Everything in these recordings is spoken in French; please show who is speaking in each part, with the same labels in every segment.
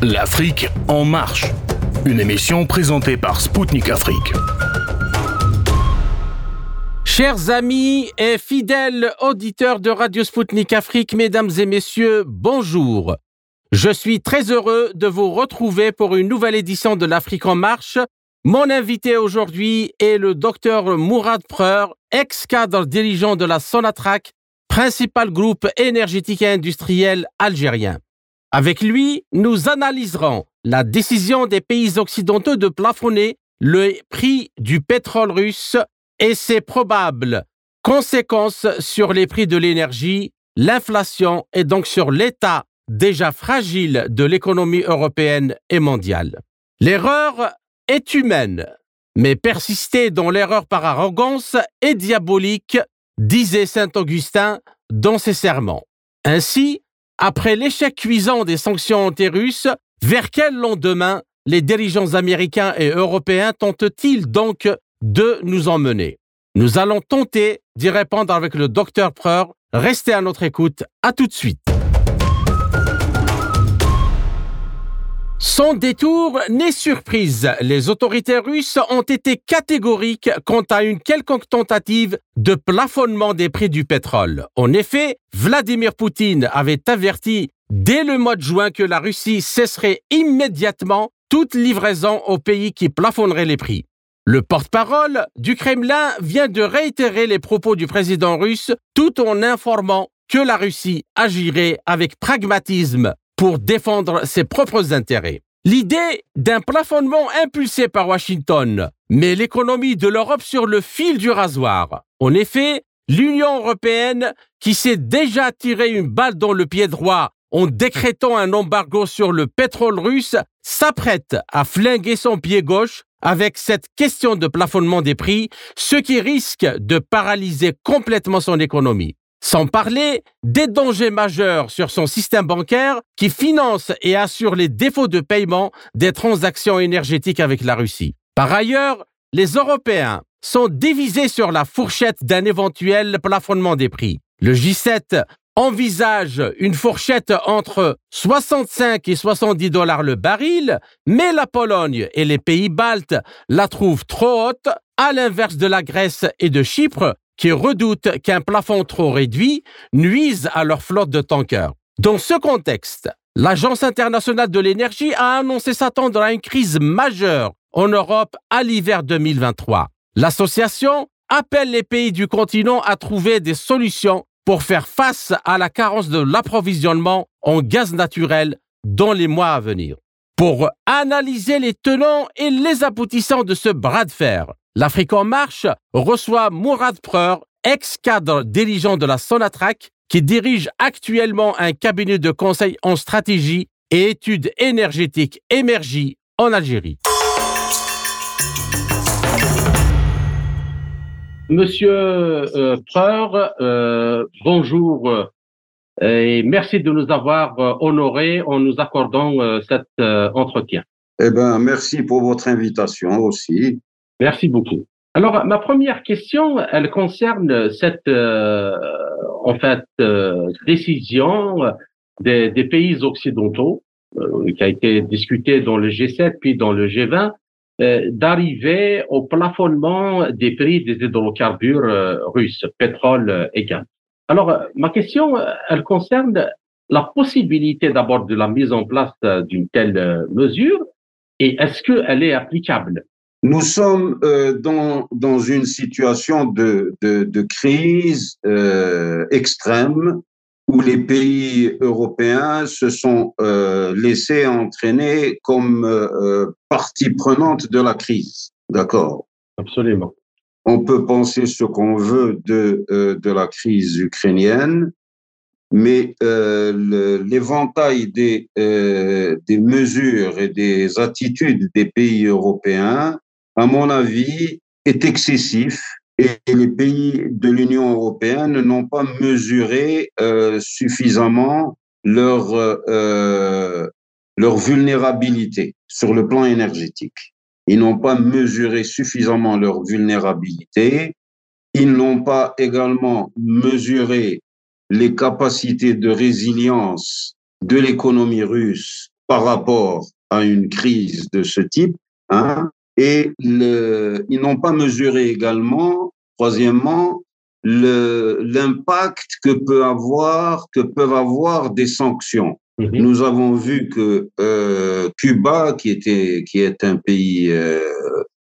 Speaker 1: L'Afrique en marche. Une émission présentée par Spoutnik Afrique.
Speaker 2: Chers amis et fidèles auditeurs de Radio Spoutnik Afrique, mesdames et messieurs, bonjour. Je suis très heureux de vous retrouver pour une nouvelle édition de l'Afrique en marche. Mon invité aujourd'hui est le docteur Mourad Preur, ex-cadre dirigeant de la Sonatrach, principal groupe énergétique et industriel algérien. Avec lui, nous analyserons la décision des pays occidentaux de plafonner le prix du pétrole russe et ses probables conséquences sur les prix de l'énergie, l'inflation et donc sur l'état déjà fragile de l'économie européenne et mondiale. L'erreur est humaine, mais persister dans l'erreur par arrogance est diabolique, disait Saint Augustin dans ses sermons. Ainsi, après l'échec cuisant des sanctions anti-russes, vers quel lendemain les dirigeants américains et européens tentent-ils donc de nous emmener? Nous allons tenter d'y répondre avec le docteur Preur. Restez à notre écoute. À tout de suite. Sans détour ni surprise, les autorités russes ont été catégoriques quant à une quelconque tentative de plafonnement des prix du pétrole. En effet, Vladimir Poutine avait averti dès le mois de juin que la Russie cesserait immédiatement toute livraison aux pays qui plafonneraient les prix. Le porte-parole du Kremlin vient de réitérer les propos du président russe tout en informant que la Russie agirait avec pragmatisme pour défendre ses propres intérêts. L'idée d'un plafonnement impulsé par Washington met l'économie de l'Europe sur le fil du rasoir. En effet, l'Union européenne, qui s'est déjà tiré une balle dans le pied droit en décrétant un embargo sur le pétrole russe, s'apprête à flinguer son pied gauche avec cette question de plafonnement des prix, ce qui risque de paralyser complètement son économie. Sans parler des dangers majeurs sur son système bancaire qui finance et assure les défauts de paiement des transactions énergétiques avec la Russie. Par ailleurs, les Européens sont divisés sur la fourchette d'un éventuel plafonnement des prix. Le G7 envisage une fourchette entre 65 et 70 dollars le baril, mais la Pologne et les pays baltes la trouvent trop haute, à l'inverse de la Grèce et de Chypre, qui redoutent qu'un plafond trop réduit nuise à leur flotte de tankers. Dans ce contexte, l'Agence internationale de l'énergie a annoncé s'attendre à une crise majeure en Europe à l'hiver 2023. L'association appelle les pays du continent à trouver des solutions pour faire face à la carence de l'approvisionnement en gaz naturel dans les mois à venir. Pour analyser les tenants et les aboutissants de ce bras de fer, L'Afrique en marche reçoit Mourad Preur, ex-cadre dirigeant de la Sonatrach, qui dirige actuellement un cabinet de conseil en stratégie et études énergétiques émergées en Algérie. Monsieur euh, Preur, euh, bonjour euh, et merci de nous avoir honorés en nous accordant cet entretien.
Speaker 3: Eh bien, merci pour votre invitation aussi.
Speaker 2: Merci beaucoup. Alors, ma première question, elle concerne cette, euh, en fait, euh, décision des, des, pays occidentaux euh, qui a été discutée dans le G7 puis dans le G20 d'arriver au plafonnement des prix des hydrocarbures russes, pétrole et gaz. Alors, ma question, elle concerne la possibilité d'abord de la mise en place d'une telle mesure et est-ce qu'elle est applicable?
Speaker 3: Nous sommes euh, dans, dans une situation de, de, de crise euh, extrême où les pays européens se sont euh, laissés entraîner comme euh, partie prenante de la crise. D'accord?
Speaker 2: Absolument.
Speaker 3: On peut penser ce qu'on veut de, euh, de la crise ukrainienne, mais euh, l'éventail des, des mesures et des attitudes des pays européens à mon avis, est excessif et les pays de l'Union européenne n'ont pas mesuré euh, suffisamment leur, euh, leur vulnérabilité sur le plan énergétique. Ils n'ont pas mesuré suffisamment leur vulnérabilité. Ils n'ont pas également mesuré les capacités de résilience de l'économie russe par rapport à une crise de ce type. Hein, et le, ils n'ont pas mesuré également, troisièmement, l'impact que peut avoir, que peuvent avoir des sanctions. Mhm. Nous avons vu que euh, Cuba, qui était, qui est un pays euh,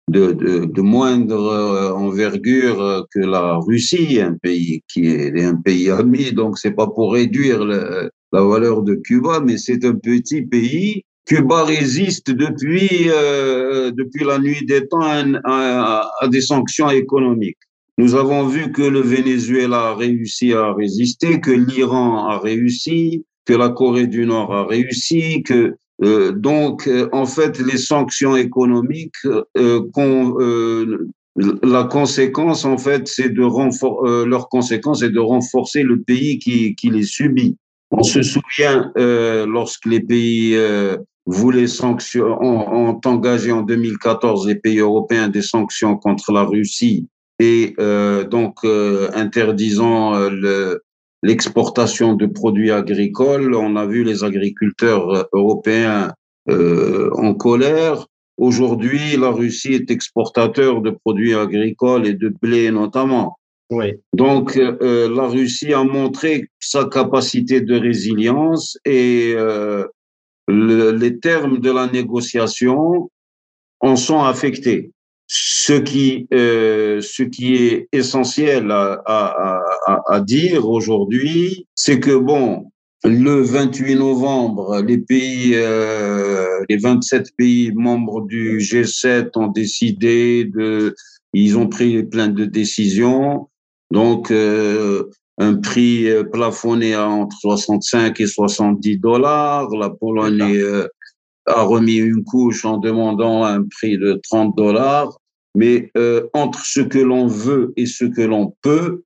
Speaker 3: de, de, de, moindre euh, envergure que la Russie, un pays qui est un pays ami, donc c'est pas pour réduire la valeur de Cuba, mais c'est un petit pays. Cuba résiste depuis euh, depuis la nuit des temps à, des sanctions économiques. Nous avons vu que le Venezuela a réussi à résister, que l'Iran a réussi, que la Corée du Nord a réussi, que euh, donc euh, en fait les sanctions économiques, euh, euh la conséquence en fait c'est de renforcer leur conséquence est de renforcer le pays qui, qui les subit. On se souvient lorsque les pays voulaient sanctions, ont, ont engagé en 2014 les pays européens des sanctions contre la Russie et euh, donc euh, interdisant le, l'exportation de produits agricoles. On a vu les agriculteurs euh, européens euh, en colère. Aujourd'hui, la Russie est exportateur de produits agricoles et de blé notamment.
Speaker 4: Oui.
Speaker 3: Donc, euh, la Russie a montré sa capacité de résilience et euh, le, les termes de la négociation en sont affectés. Ce qui, euh, ce qui est essentiel à dire aujourd'hui, c'est que bon, le 28 novembre, les pays, euh, les 27 pays membres du G7 ont décidé de, ils ont pris plein de décisions. Donc, euh, un prix plafonné à entre 65 et 70 dollars. La Pologne euh, a remis une couche en demandant un prix de 30 dollars. Mais euh, entre ce que l'on veut et ce que l'on peut,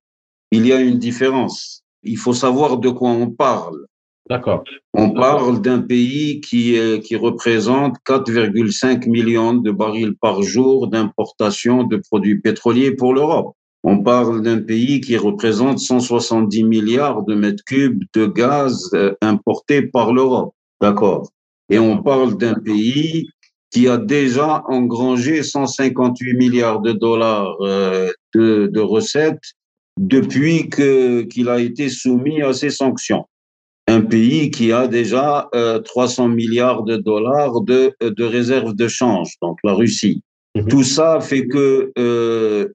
Speaker 3: il y a une différence. Il faut savoir de quoi on parle.
Speaker 4: D'accord.
Speaker 3: On parle d'un pays qui, euh, qui représente 4,5 millions de barils par jour d'importation de produits pétroliers pour l'Europe. On parle d'un pays qui représente 170 milliards de mètres cubes de gaz euh, importés par l'Europe. D'accord. Et on parle d'un pays qui a déjà engrangé 158 milliards de dollars euh, de, recettes depuis qu'il a été soumis à ces sanctions. Un pays qui a déjà euh, 300 milliards de dollars de, de réserves de change, donc la Russie. Mmh. Tout ça fait que euh,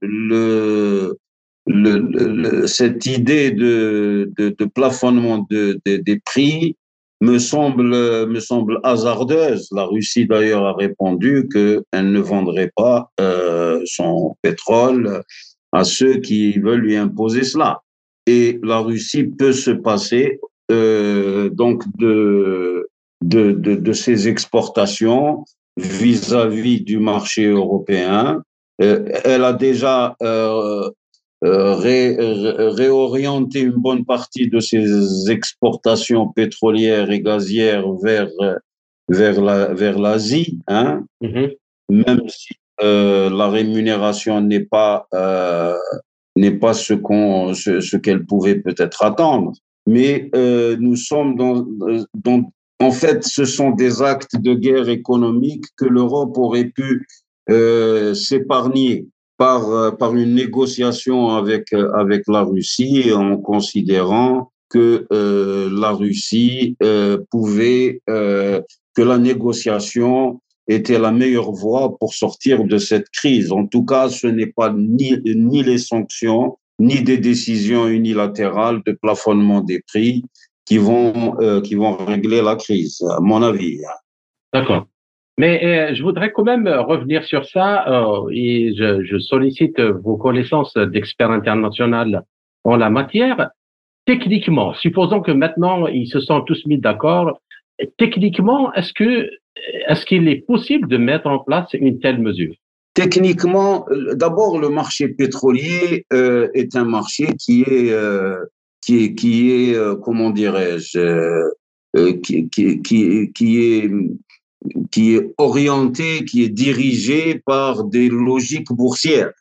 Speaker 3: cette idée de, plafonnement de, des prix me semble, me semble hasardeuse. La Russie d'ailleurs a répondu qu'elle ne vendrait pas euh, son pétrole à ceux qui veulent lui imposer cela. Et la Russie peut se passer euh, donc de, de, de, de, ses exportations vis-à-vis -vis du marché européen. Euh, elle a déjà euh, euh, ré, réorienter une bonne partie de ses exportations pétrolières et gazières vers vers la vers l'Asie, hein, mm -hmm. même si euh, la rémunération n'est pas n'est pas ce qu'on ce, ce qu'elle pouvait peut-être attendre, mais euh, nous sommes dans, dans en fait, ce sont des actes de guerre économique que l'Europe aurait pu euh, s'épargner par, euh, par une négociation avec, euh, avec la Russie en considérant que euh, la Russie euh, pouvait, euh, que la négociation était la meilleure voie pour sortir de cette crise. En tout cas, ce n'est pas ni, ni les sanctions, ni des décisions unilatérales de plafonnement des prix qui vont, euh, qui vont régler la crise, à mon avis.
Speaker 4: D'accord. Mais euh, je voudrais quand même revenir sur ça euh, et je, je, sollicite vos connaissances d'experts international en la matière. Techniquement, supposons que maintenant ils se sont tous mis d'accord. Techniquement, est-ce que est-ce qu'il est possible de mettre en place une telle mesure?
Speaker 3: Techniquement, d'abord le marché pétrolier euh, est un marché qui est euh, qui est qui est euh, comment dirais-je euh, qui, qui, qui, qui est qui est orienté, qui est dirigé par des logiques boursières.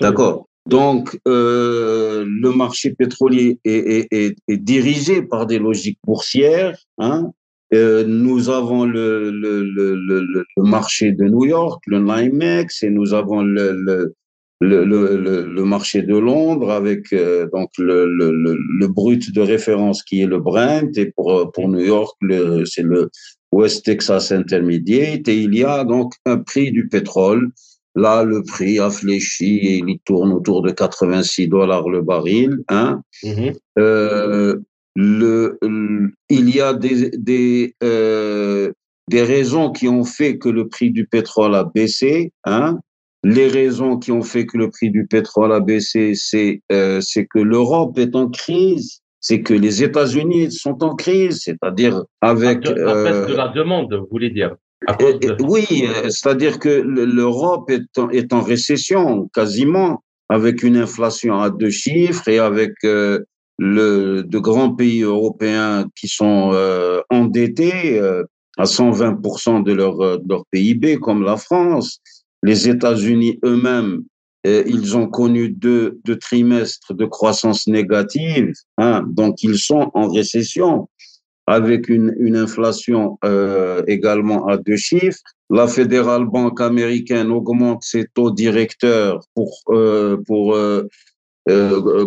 Speaker 3: D'accord? Donc, euh, le marché pétrolier est, est, est, est, dirigé par des logiques boursières, hein, Euh, nous avons le, le, le, le, marché de New York, le NYMEX, et nous avons le, le, le, le, marché de Londres avec euh, donc le, le, le, brut de référence qui est le Brent, et pour, pour New York, c'est le West Texas Intermediate, et il y a donc un prix du pétrole. Là, le prix a fléchi et il tourne autour de 86 dollars le baril. Hein. Mm-hmm. euh, le, il y a des, des, euh, des raisons qui ont fait que le prix du pétrole a baissé. Hein. Les raisons qui ont fait que le prix du pétrole a baissé, c'est euh, que l'Europe est en crise, c'est que les États-Unis sont en crise, c'est-à-dire avec
Speaker 4: à, euh, de la demande, vous voulez dire
Speaker 3: Oui, euh, c'est-à-dire que l'Europe est en, est en récession quasiment, avec une inflation à deux chiffres et avec euh, le, de grands pays européens qui sont euh, endettés euh, à 120% de leur, de leur PIB, comme la France. Les États-Unis eux-mêmes, euh, ils ont connu deux, trimestres de croissance négative, hein, donc ils sont en récession avec une, inflation euh, également à deux chiffres. La Fédérale Banque américaine augmente ses taux directeurs pour, euh, pour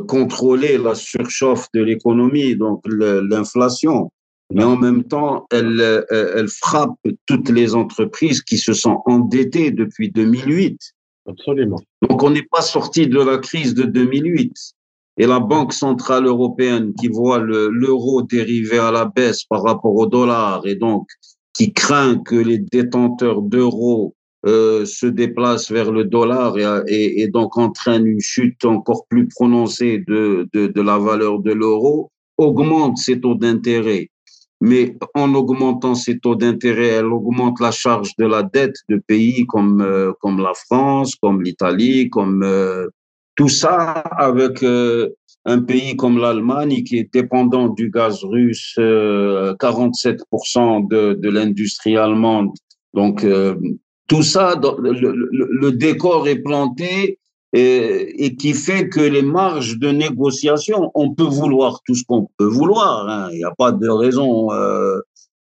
Speaker 3: contrôler la surchauffe de l'économie, donc l'inflation. Mais en même temps, elle, euh, elle frappe toutes les entreprises qui se sont endettées depuis 2008.
Speaker 4: Absolument.
Speaker 3: Donc on n'est pas sorti de la crise de 2008. Et la Banque centrale européenne qui voit l'euro dériver à la baisse par rapport au dollar et donc qui craint que les détenteurs d'euros euh, se déplace vers le dollar et, et, donc entraîne une chute encore plus prononcée de, de, de la valeur de l'euro, augmente ses taux d'intérêt. Mais en augmentant ses taux d'intérêt, elle augmente la charge de la dette de pays comme, euh, comme la France, comme l'Italie, comme euh, tout ça avec un pays comme l'Allemagne qui est dépendant du gaz russe, 47% de, de l'industrie allemande. Donc, tout ça, le, décor est planté et, qui fait que les marges de négociation, on peut vouloir tout ce qu'on peut vouloir. Hein. Il n'y a pas de raison. Euh,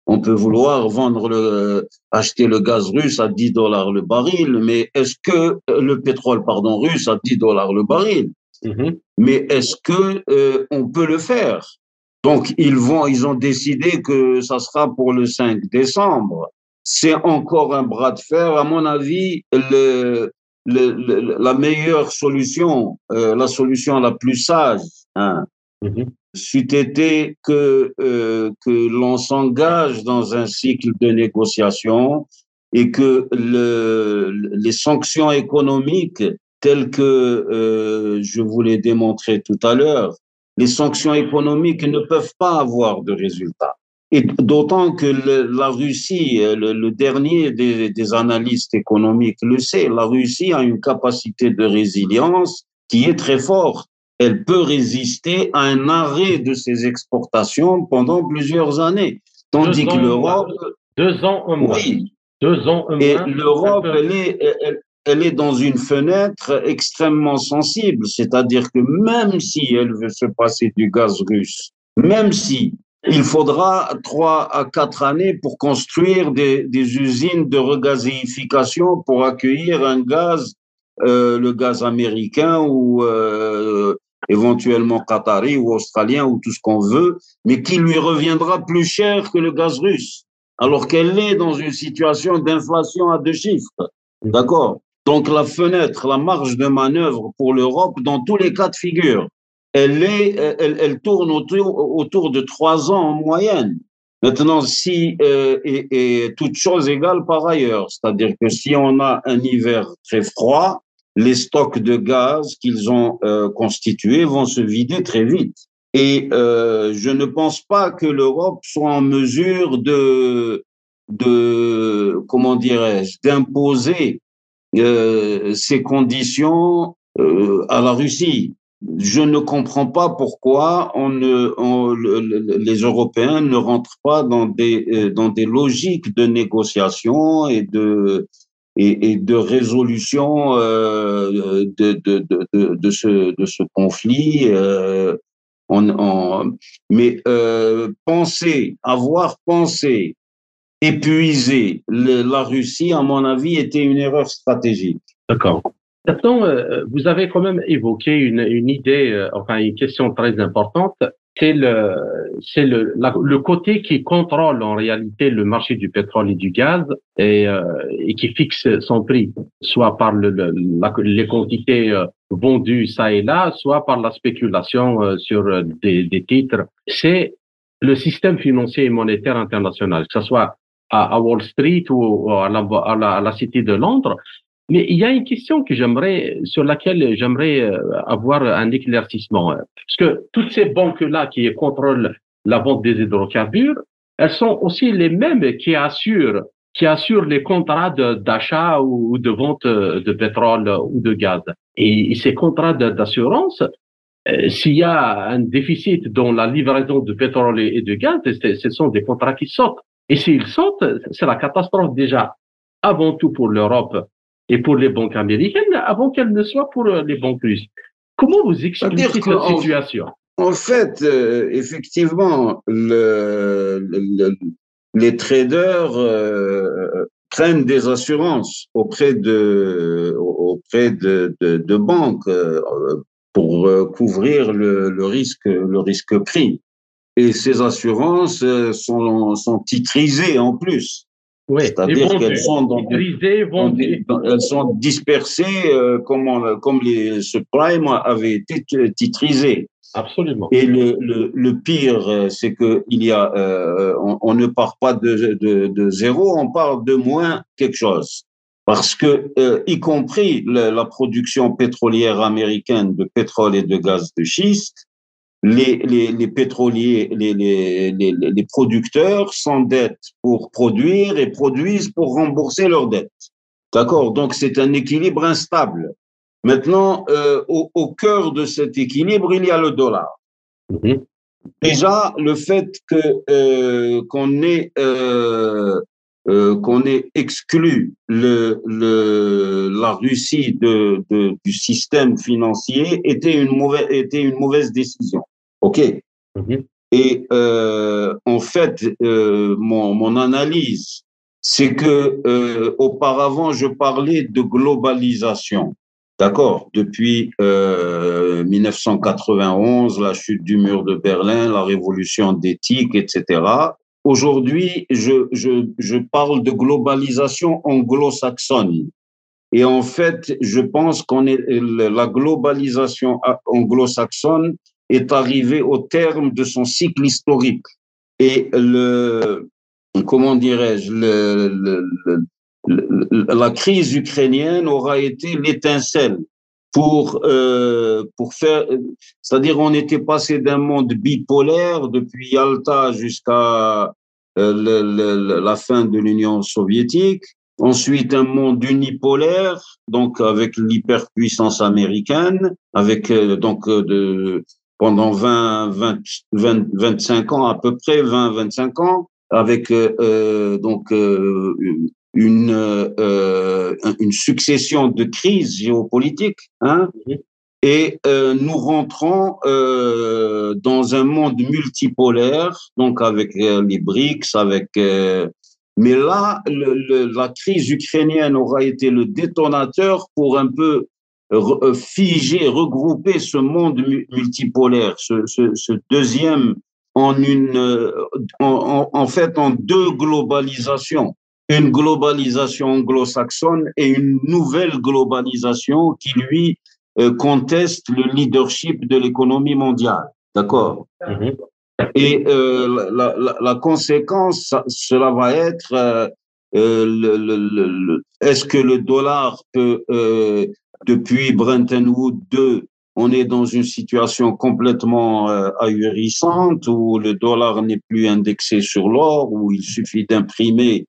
Speaker 3: on peut vouloir vendre le, acheter le gaz russe à 10 dollars le baril, mais est-ce que le pétrole, pardon, russe à 10 dollars le baril? Mm-hmm. Mais est-ce que euh, on peut le faire? Donc ils vont, ils ont décidé que ça sera pour le 5 décembre c'est encore un bras de fer. À mon avis, le, le, la meilleure solution, euh, la solution la plus sage, hein, mm été que, euh, que l'on s'engage dans un cycle de négociation et que le, les sanctions économiques telles que euh, je vous l'ai démontré tout à l'heure, les sanctions économiques ne peuvent pas avoir de résultats. Et d'autant que la Russie, euh, le, dernier des, des, analystes économiques le sait, la Russie a une capacité de résilience qui est très forte. Elle peut résister à un arrêt de ses exportations pendant plusieurs années. Tandis que l'Europe...
Speaker 4: Deux ans au moins.
Speaker 3: Oui.
Speaker 4: Deux ans au moins.
Speaker 3: Et l'Europe, elle est, elle, elle est dans une fenêtre extrêmement sensible. C'est-à-dire que même si elle veut se passer du gaz russe, même si il faudra trois à quatre années pour construire des, des usines de regazéification pour accueillir un gaz, euh, le gaz américain ou euh, éventuellement qatari ou australien ou tout ce qu'on veut, mais qui lui reviendra plus cher que le gaz russe, alors qu'elle est dans une situation d'inflation à deux chiffres. D'accord? Donc la fenêtre, la marge de manœuvre pour l'Europe dans tous les cas de figure, elle, est, elle, elle tourne autour, autour de trois ans en moyenne. Maintenant, si euh, et, et toute chose égale par ailleurs, c'est-à-dire que si on a un hiver très froid, les stocks de gaz qu'ils ont euh, constitués vont se vider très vite. Et euh, je ne pense pas que l'Europe soit en mesure de, de comment dirais-je, d'imposer euh, ces conditions euh, à la Russie je ne comprends pas pourquoi les Européens ne rentrent pas dans des, euh, logiques de négociation et de, résolution de ce conflit. Euh, mais euh, penser, avoir pensé épuiser la Russie, à mon avis, était une erreur stratégique.
Speaker 4: D'accord. Maintenant, euh, vous avez quand même évoqué une, une idée, euh, enfin une question très importante, c'est le c'est le le côté qui contrôle en réalité le marché du pétrole et du gaz et euh, et qui fixe son prix, soit par le, les quantités euh, vendues ça et là, soit par la spéculation euh, sur des, des titres. C'est le système financier et monétaire international, que ce soit à, Wall Street ou à la, à la, à la Cité de Londres, mais il y a une question que j'aimerais, sur laquelle j'aimerais euh, avoir un éclaircissement. Hein. Parce que toutes ces banques-là qui contrôlent la vente des hydrocarbures, elles sont aussi les mêmes qui assurent, qui assurent les contrats d'achat ou de vente de pétrole ou de gaz. Et ces contrats d'assurance, euh, s'il y a un déficit dans la livraison de pétrole et de gaz, ce sont des contrats qui sautent. Et s'ils sautent, c'est la catastrophe déjà, avant tout pour l'Europe et pour les banques américaines avant qu'elles ne soient pour euh, les banques russes. Comment vous expliquez cette situation?
Speaker 3: En fait, euh, effectivement, le, les traders euh, prennent des assurances auprès de, auprès de, de, de banques pour couvrir le, le, risque, le risque pris. Et ces assurances sont, sont titrisées en plus.
Speaker 4: Oui,
Speaker 3: c'est-à-dire qu'elles sont, dans, elles sont dispersées euh, comme, on, comme les subprimes avaient été titrisés.
Speaker 4: Absolument.
Speaker 3: Et le, le, le pire, euh, c'est que il y a, euh, on, on, ne part pas de, de, de, zéro, on part de moins quelque chose. Parce que, euh, y compris la production pétrolière américaine de pétrole et de gaz de schiste, les, les, les pétroliers, les, les, les, producteurs s'endettent pour produire et produisent pour rembourser leurs dettes. D'accord? Donc c'est un équilibre instable. Maintenant, euh, au, au, cœur de cet équilibre, il y a le dollar. Mm-hmm. Déjà, le fait que euh, qu'on ait euh, euh, qu'on ait exclu le, le, la Russie de, de, du système financier était une mauvaise était une mauvaise décision. OK mhm. Et euh, en fait, euh, mon, mon, analyse, c'est que euh, auparavant, je parlais de globalisation. D'accord? Depuis 1991, la chute du mur de Berlin, la révolution d'éthique, etc. Aujourd'hui, je, je, je parle de globalisation anglo-saxonne. Et en fait, je pense qu'on est la globalisation anglo-saxonne est arrivé au terme de son cycle historique. Et le, comment dirais-je, la crise ukrainienne aura été l'étincelle pour euh, pour faire, c'est-à-dire on était passé d'un monde bipolaire depuis Yalta jusqu'à euh, la fin de l'Union soviétique, ensuite un monde unipolaire, donc avec l'hyperpuissance américaine, avec euh, donc de pendant 20, 20, 20, 25 ans à peu près, 20, 25 ans, avec euh, euh donc euh, une euh, une succession de crises géopolitiques, hein, et euh, nous rentrons euh, dans un monde multipolaire, donc avec les BRICS, avec mais là, le, le, la crise ukrainienne aura été le détonateur pour un peu figer, regrouper ce monde multipolaire, ce, ce, ce deuxième en une, euh, en, en, fait, en deux globalisations. Une globalisation anglo-saxonne et une nouvelle globalisation qui, lui, euh, conteste le leadership de l'économie mondiale. D'accord? Mm-hmm. Et euh, la, la, la, conséquence, cela va être euh, le, le, le, est-ce que le dollar peut depuis Bretton Woods 2, on est dans une situation complètement euh, ahurissante où le dollar n'est plus indexé sur l'or, où il suffit d'imprimer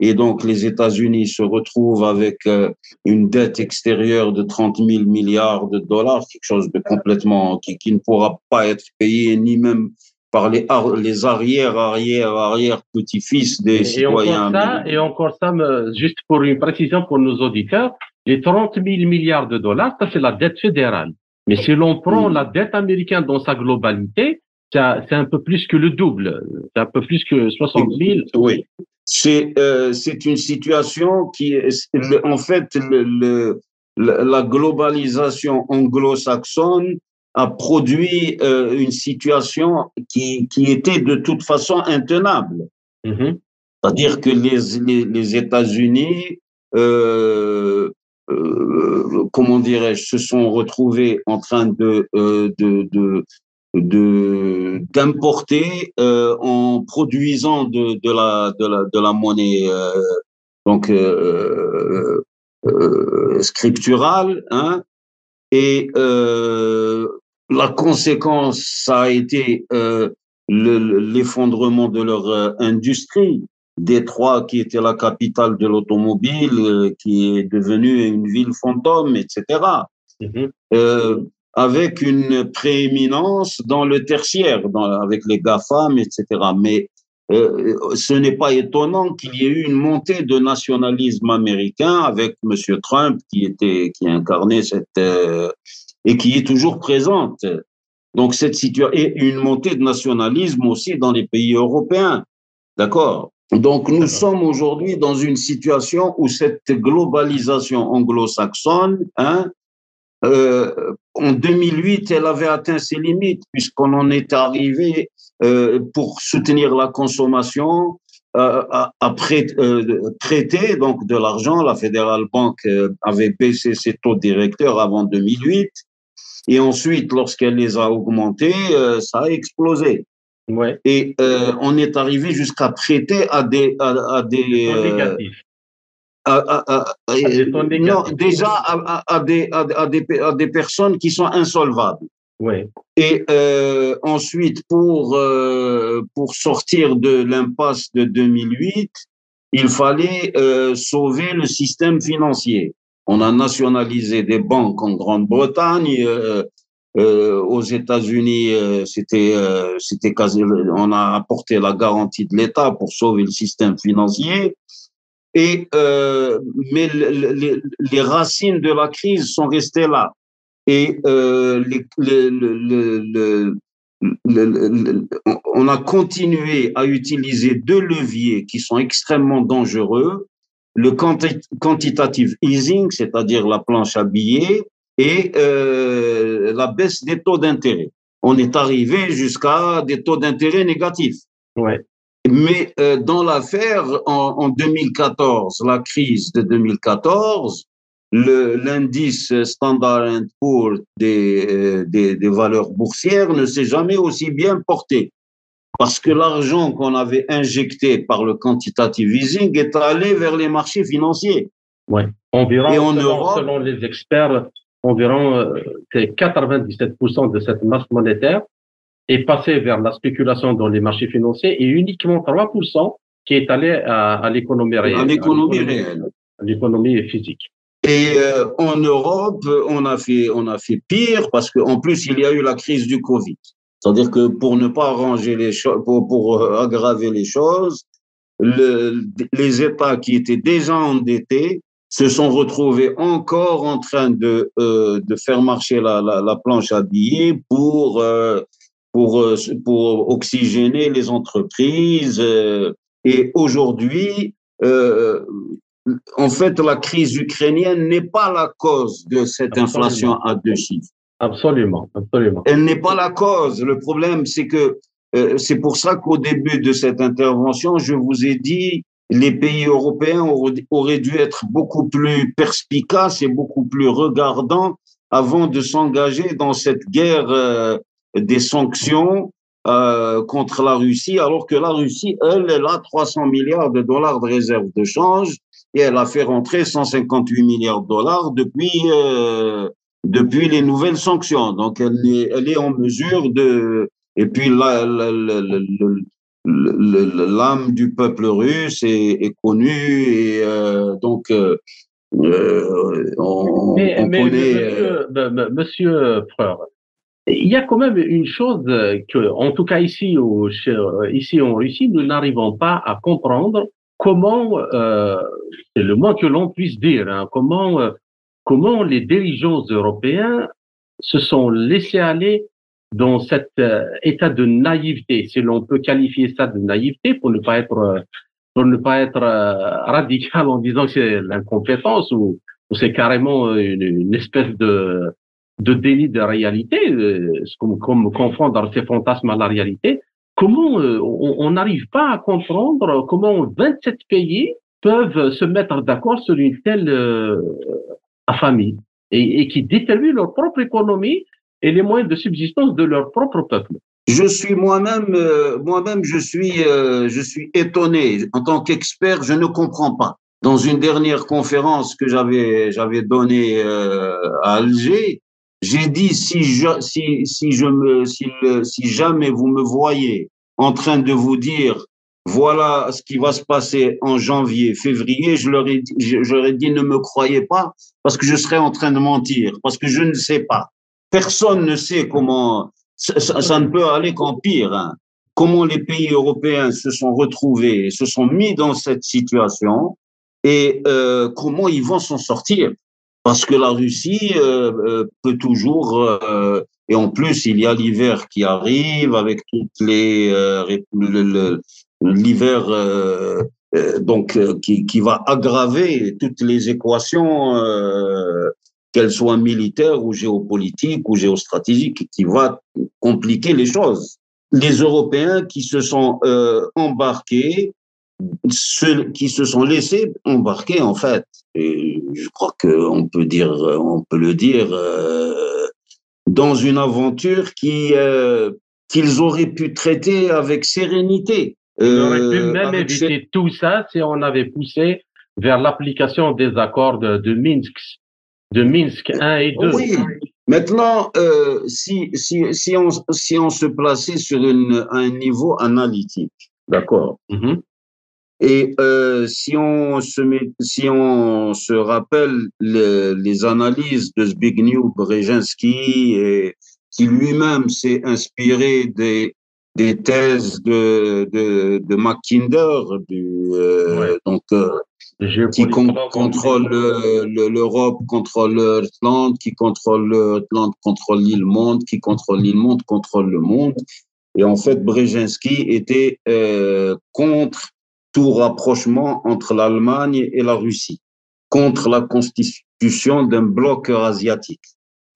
Speaker 3: et donc les États-Unis se retrouvent avec euh, une dette extérieure de 30 000 milliards de dollars, quelque chose de complètement qui, qui ne pourra pas être payé ni même par les, les arrières, arrière, arrière petits-fils des citoyens.
Speaker 4: Encore ça, et encore ça, juste pour une précision pour nos auditeurs, les 30 000 milliards de dollars, ça c'est la dette fédérale. Mais si l'on prend la dette américaine dans sa globalité, c'est un peu plus que le double. C'est un peu plus que 60 000.
Speaker 3: Oui. C'est euh, une situation qui est, en fait, le, la globalisation anglo-saxonne a produit euh, une situation qui, qui était de toute façon intenable. Mm-hmm. C'est-à-dire que les, les, les États-Unis, euh, euh, comment dirais-je, se sont retrouvés en train de, euh, de, d'importer euh, en produisant de, de la de la de la monnaie euh, donc scripturale hein. Et la conséquence ça a été l'effondrement de leur industrie Détroit, qui était la capitale de l'automobile, euh, qui est devenue une ville fantôme, etc. Mhm. Euh, avec une prééminence dans le tertiaire, dans, avec les GAFAM, etc. Mais euh, ce n'est pas étonnant qu'il y ait eu une montée de nationalisme américain avec Monsieur Trump qui était qui incarnait cette euh, et qui est toujours présente. Donc cette situation et une montée de nationalisme aussi dans les pays européens. D'accord? Donc nous sommes aujourd'hui dans une situation où cette globalisation anglo-saxonne, hein, euh, en 2008, elle avait atteint ses limites puisqu'on en est arrivé euh, pour soutenir la consommation euh, à, à euh, prêter donc de l'argent. La Federal Bank euh, avait baissé ses taux directeurs avant 2008 et ensuite, lorsqu'elle les a augmentés, ça a explosé. Ouais. Et euh, on est arrivé jusqu'à prêter à des à, à des euh, à, à, non, déjà à, des, à, des, à des personnes qui sont insolvables. Ouais. Et euh, ensuite, pour, euh, pour sortir de l'impasse de 2008, il fallait euh, sauver le système financier. On a nationalisé des banques en Grande-Bretagne, euh, euh, aux États-Unis, euh, c'était, euh, c'était quasi, on a apporté la garantie de l'État pour sauver le système financier. Et mais les, racines de la crise sont restées là. Et les, le, on a continué à utiliser deux leviers qui sont extrêmement dangereux. Le quantitative easing, c'est-à-dire la planche à billets, et euh, la baisse des taux d'intérêt. On est arrivé jusqu'à des taux d'intérêt négatifs. Ouais. Mais euh, dans l'affaire, en, en, 2014, la crise de 2014, l'indice Standard Poor's des, euh, des, des valeurs boursières ne s'est jamais aussi bien porté parce que l'argent qu'on avait injecté par le quantitative easing est allé vers les marchés financiers.
Speaker 4: Ouais. Environ, Et en selon, Europe, selon les experts, environ 97% euh, de cette masse monétaire est passée vers la spéculation dans les marchés financiers et uniquement 3% qui est allé à, l'économie réelle. À
Speaker 3: l'économie réelle.
Speaker 4: À l'économie physique.
Speaker 3: Et euh, en Europe, on a fait on a fait pire parce qu'en plus il y a eu la crise du Covid. C'est-à-dire que pour ne pas arranger les choses, pour, pour euh, aggraver les choses, le, les États qui étaient déjà endettés se sont retrouvés encore en train de, euh, de faire marcher la, la, la, planche à billets pour, euh, pour, euh, pour oxygéner les entreprises. Et aujourd'hui, euh, en fait, la crise ukrainienne n'est pas la cause de cette absolument. inflation à deux chiffres.
Speaker 4: Absolument, absolument.
Speaker 3: Elle n'est pas la cause. Le problème, c'est que c'est pour ça qu'au début de cette intervention, je vous ai dit les pays européens auraient dû être beaucoup plus perspicaces et beaucoup plus regardants avant de s'engager dans cette guerre euh, des sanctions euh, contre la Russie, alors que la Russie, elle, elle a 300 milliards de dollars de réserve de change et elle a fait rentrer 158 milliards de dollars depuis euh, depuis les nouvelles sanctions. Donc elle est, elle est en mesure de et puis là, l'âme du peuple russe est, est connue et euh, donc euh, euh on,
Speaker 4: mais, on mais connaît. Euh, monsieur, monsieur Freur, il y a quand même une chose que, en tout cas ici, au, ici en Russie, nous n'arrivons pas à comprendre comment, euh, c'est le moins que l'on puisse dire, hein, comment, comment les dirigeants européens se sont laissés aller dans cet euh, état de naïveté, si l'on peut qualifier ça de naïveté pour ne pas être euh, pour ne pas être euh, radical en disant que c'est l'incompétence ou, c'est carrément une, espèce de de déni de réalité, comme, comme confondre ces fantasmes à la réalité. Comment on n'arrive pas à comprendre comment 27 pays peuvent se mettre d'accord sur une telle affamie et, qui détruit leur propre économie et les moyens de subsistance de leur propre peuple.
Speaker 3: Je suis moi-même, euh, moi-même, je suis, euh, je suis étonné. En tant qu'expert, je ne comprends pas. Dans une dernière conférence que j'avais, j'avais donnée euh, à Alger, j'ai dit si je, si, si je me, si, si jamais vous me voyez en train de vous dire voilà ce qui va se passer en janvier, février, je leur ai dit, j'aurais dit ne me croyez pas parce que je serais en train de mentir, parce que je ne sais pas. Personne ne sait comment, ça, ne peut aller qu'en pire, hein. comment les pays européens se sont retrouvés, se sont mis dans cette situation et euh, comment ils vont s'en sortir. Parce que la Russie euh, euh peut toujours, et en plus il y a l'hiver qui arrive avec toutes les l'hiver donc qui va aggraver toutes les équations qu'elle soit militaire ou géopolitique ou géostratégique, qui va compliquer les choses. Les Européens qui se sont euh, embarqués, ceux qui se sont laissés embarquer en fait. Et je crois qu'on peut dire, on peut le dire, euh, dans une aventure qui euh, qu'ils auraient pu traiter avec sérénité.
Speaker 4: On aurait pu même éviter tout ça si on avait poussé vers l'application des accords de, de Minsk de Minsk 1 et 2.
Speaker 3: Oui. Maintenant, euh, si, si, si, on, si on se plaçait sur une, un niveau analytique, d'accord mm-hmm. Et euh, si, on se met, si on se rappelle les analyses de Zbigniew Brzezinski, et, qui lui-même s'est inspiré des, des thèses de, de, de Mackinder, du, euh, donc euh, qui contrôle l'Europe, contrôle l'Irlande, qui contrôle l'Irlande, contrôle l'île monde, qui contrôle l'île monde, contrôle le monde. Et en fait, Brzezinski était euh, contre tout rapprochement entre l'Allemagne et la Russie, contre la constitution d'un bloc asiatique.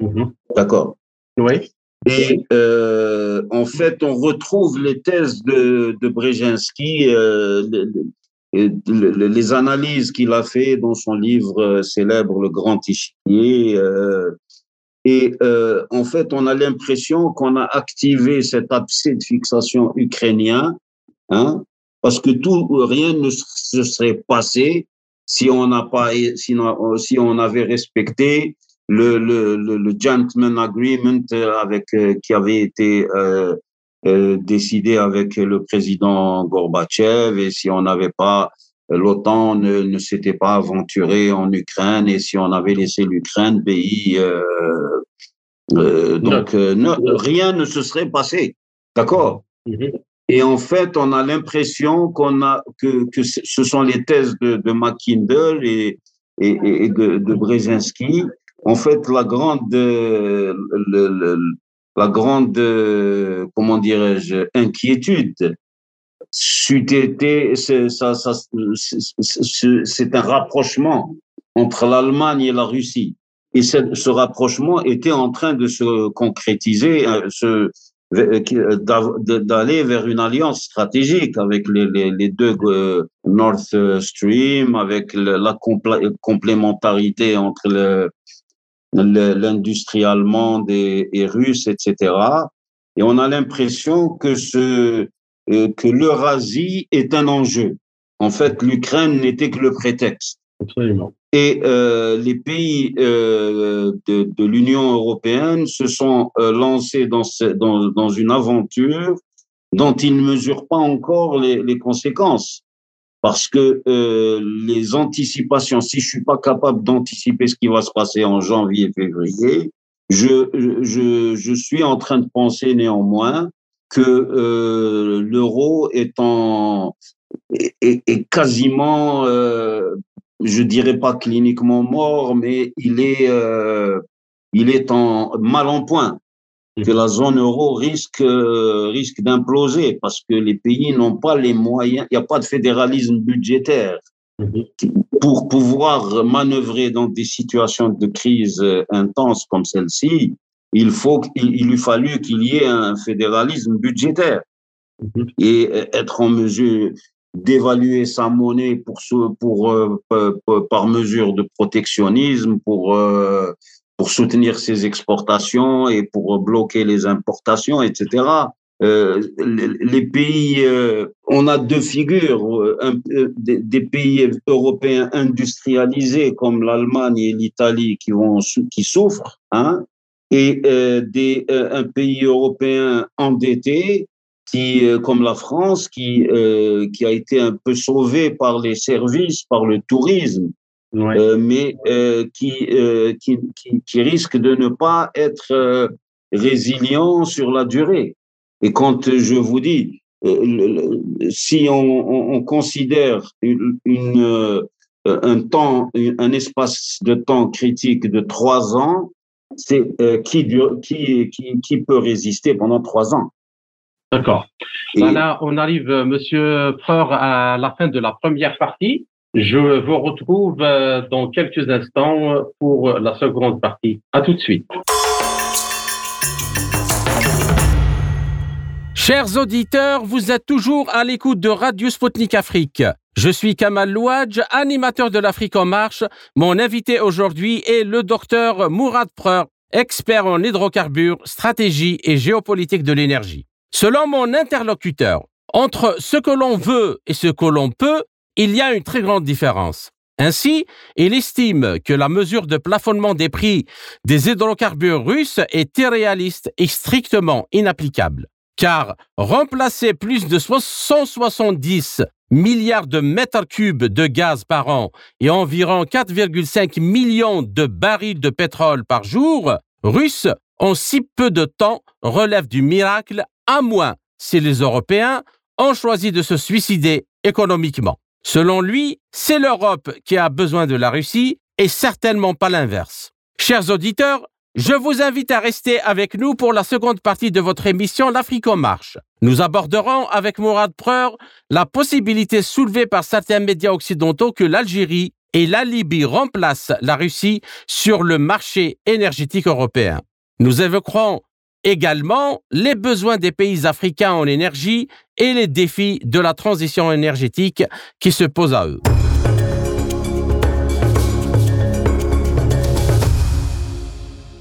Speaker 3: Mm-hmm. D'accord?
Speaker 4: Oui.
Speaker 3: Et euh, en fait, on retrouve les thèses de, de Brzezinski, euh, les analyses qu'il a fait dans son livre euh, célèbre Le Grand Échiquier. Euh, et euh, en fait, on a l'impression qu'on a activé cet abcès de fixation ukrainien, hein, parce que tout rien ne se serait passé si on n'a pas, si on avait respecté le, le, le, le gentleman agreement avec qui avait été euh, euh, décidé avec le président Gorbatchev. Et si on n'avait pas l'OTAN ne, ne s'était pas aventuré en Ukraine et si on avait laissé l'Ukraine pays euh, euh, donc euh, rien ne se serait passé. D'accord? Mm-hmm. et en fait on a l'impression qu'on a que, que ce sont les thèses de, de et, et de, de Brzezinski en fait la grande le, le, la grande, euh, comment dirais-je, inquiétude, c'est un rapprochement entre l'Allemagne et la Russie. Et ce, ce, rapprochement était en train de se concrétiser, euh, d'aller vers une alliance stratégique avec les, les, les deux euh, Nord Stream, avec la complémentarité entre le, l'industrie allemande et, russe, etc. Et on a l'impression que ce euh, que l'Eurasie est un enjeu. En fait, l'Ukraine n'était que le prétexte.
Speaker 4: Absolument.
Speaker 3: Et euh, les pays euh, de, de l'Union européenne se sont euh, lancés dans, ce, dans, dans, une aventure dont ils ne mesurent pas encore les, les conséquences parce que euh, les anticipations, si je suis pas capable d'anticiper ce qui va se passer en janvier, février, je, je, je suis en train de penser néanmoins que euh, l'euro est en est, est quasiment, euh, je dirais pas cliniquement mort, mais il est euh, il est en mal en point, que la zone euro risque risque d'imploser parce que les pays n'ont pas les moyens, il n'y a pas de fédéralisme budgétaire pour pouvoir manœuvrer dans des situations de crise intense comme celle-ci. Il faut il lui fallu qu'il y ait un fédéralisme budgétaire. Et être en mesure d'évaluer sa monnaie pour, pour, euh, par mesure de protectionnisme, pour, euh, pour soutenir ses exportations et pour bloquer les importations, etc. Euh, les, pays, on a deux figures, des, pays européens industrialisés comme l'Allemagne et l'Italie qui vont qui souffrent, hein, et des, un pays européen endetté qui, euh, comme la France, qui, euh, qui a été un peu sauvée par les services, par le tourisme, euh, mais euh, qui, euh, qui, qui, qui, risque de ne pas être euh, résilient sur la durée. Et quand je vous dis, si on, on, on, considère une, une un temps, un espace de temps critique de trois ans, c'est qui, qui, qui, qui peut résister pendant trois ans
Speaker 4: D'accord. Voilà, on arrive, euh, Monsieur Preur, à la fin de la première partie. Je vous retrouve euh, dans quelques instants pour la seconde partie. À tout de suite. Chers auditeurs, vous êtes toujours à l'écoute de Radio Sputnik Afrique. Je suis Kamal Louadj, animateur de l'Afrique en marche. Mon invité aujourd'hui est le docteur Mourad Preur, expert en hydrocarbures, stratégie et géopolitique de l'énergie. Selon mon interlocuteur, entre ce que l'on veut et ce que l'on peut, il y a une très grande différence. Ainsi, il estime que la mesure de plafonnement des prix des hydrocarbures russes est irréaliste et strictement inapplicable. Car remplacer plus de 170 milliards de mètres cubes de gaz par an et environ 4,5 millions de barils de pétrole par jour russes en si peu de temps relève du miracle à moins si les Européens ont choisi de se suicider économiquement. Selon lui, c'est l'Europe qui a besoin de la Russie et certainement pas l'inverse. Chers auditeurs, je vous invite à rester avec nous pour la seconde partie de votre émission L'Afrique en marche. Nous aborderons avec Mourad Preur la possibilité soulevée par certains médias occidentaux que l'Algérie et la Libye remplacent la Russie sur le marché énergétique européen. Nous évoquerons également les besoins des pays africains en énergie et les défis de la transition énergétique qui se posent à eux.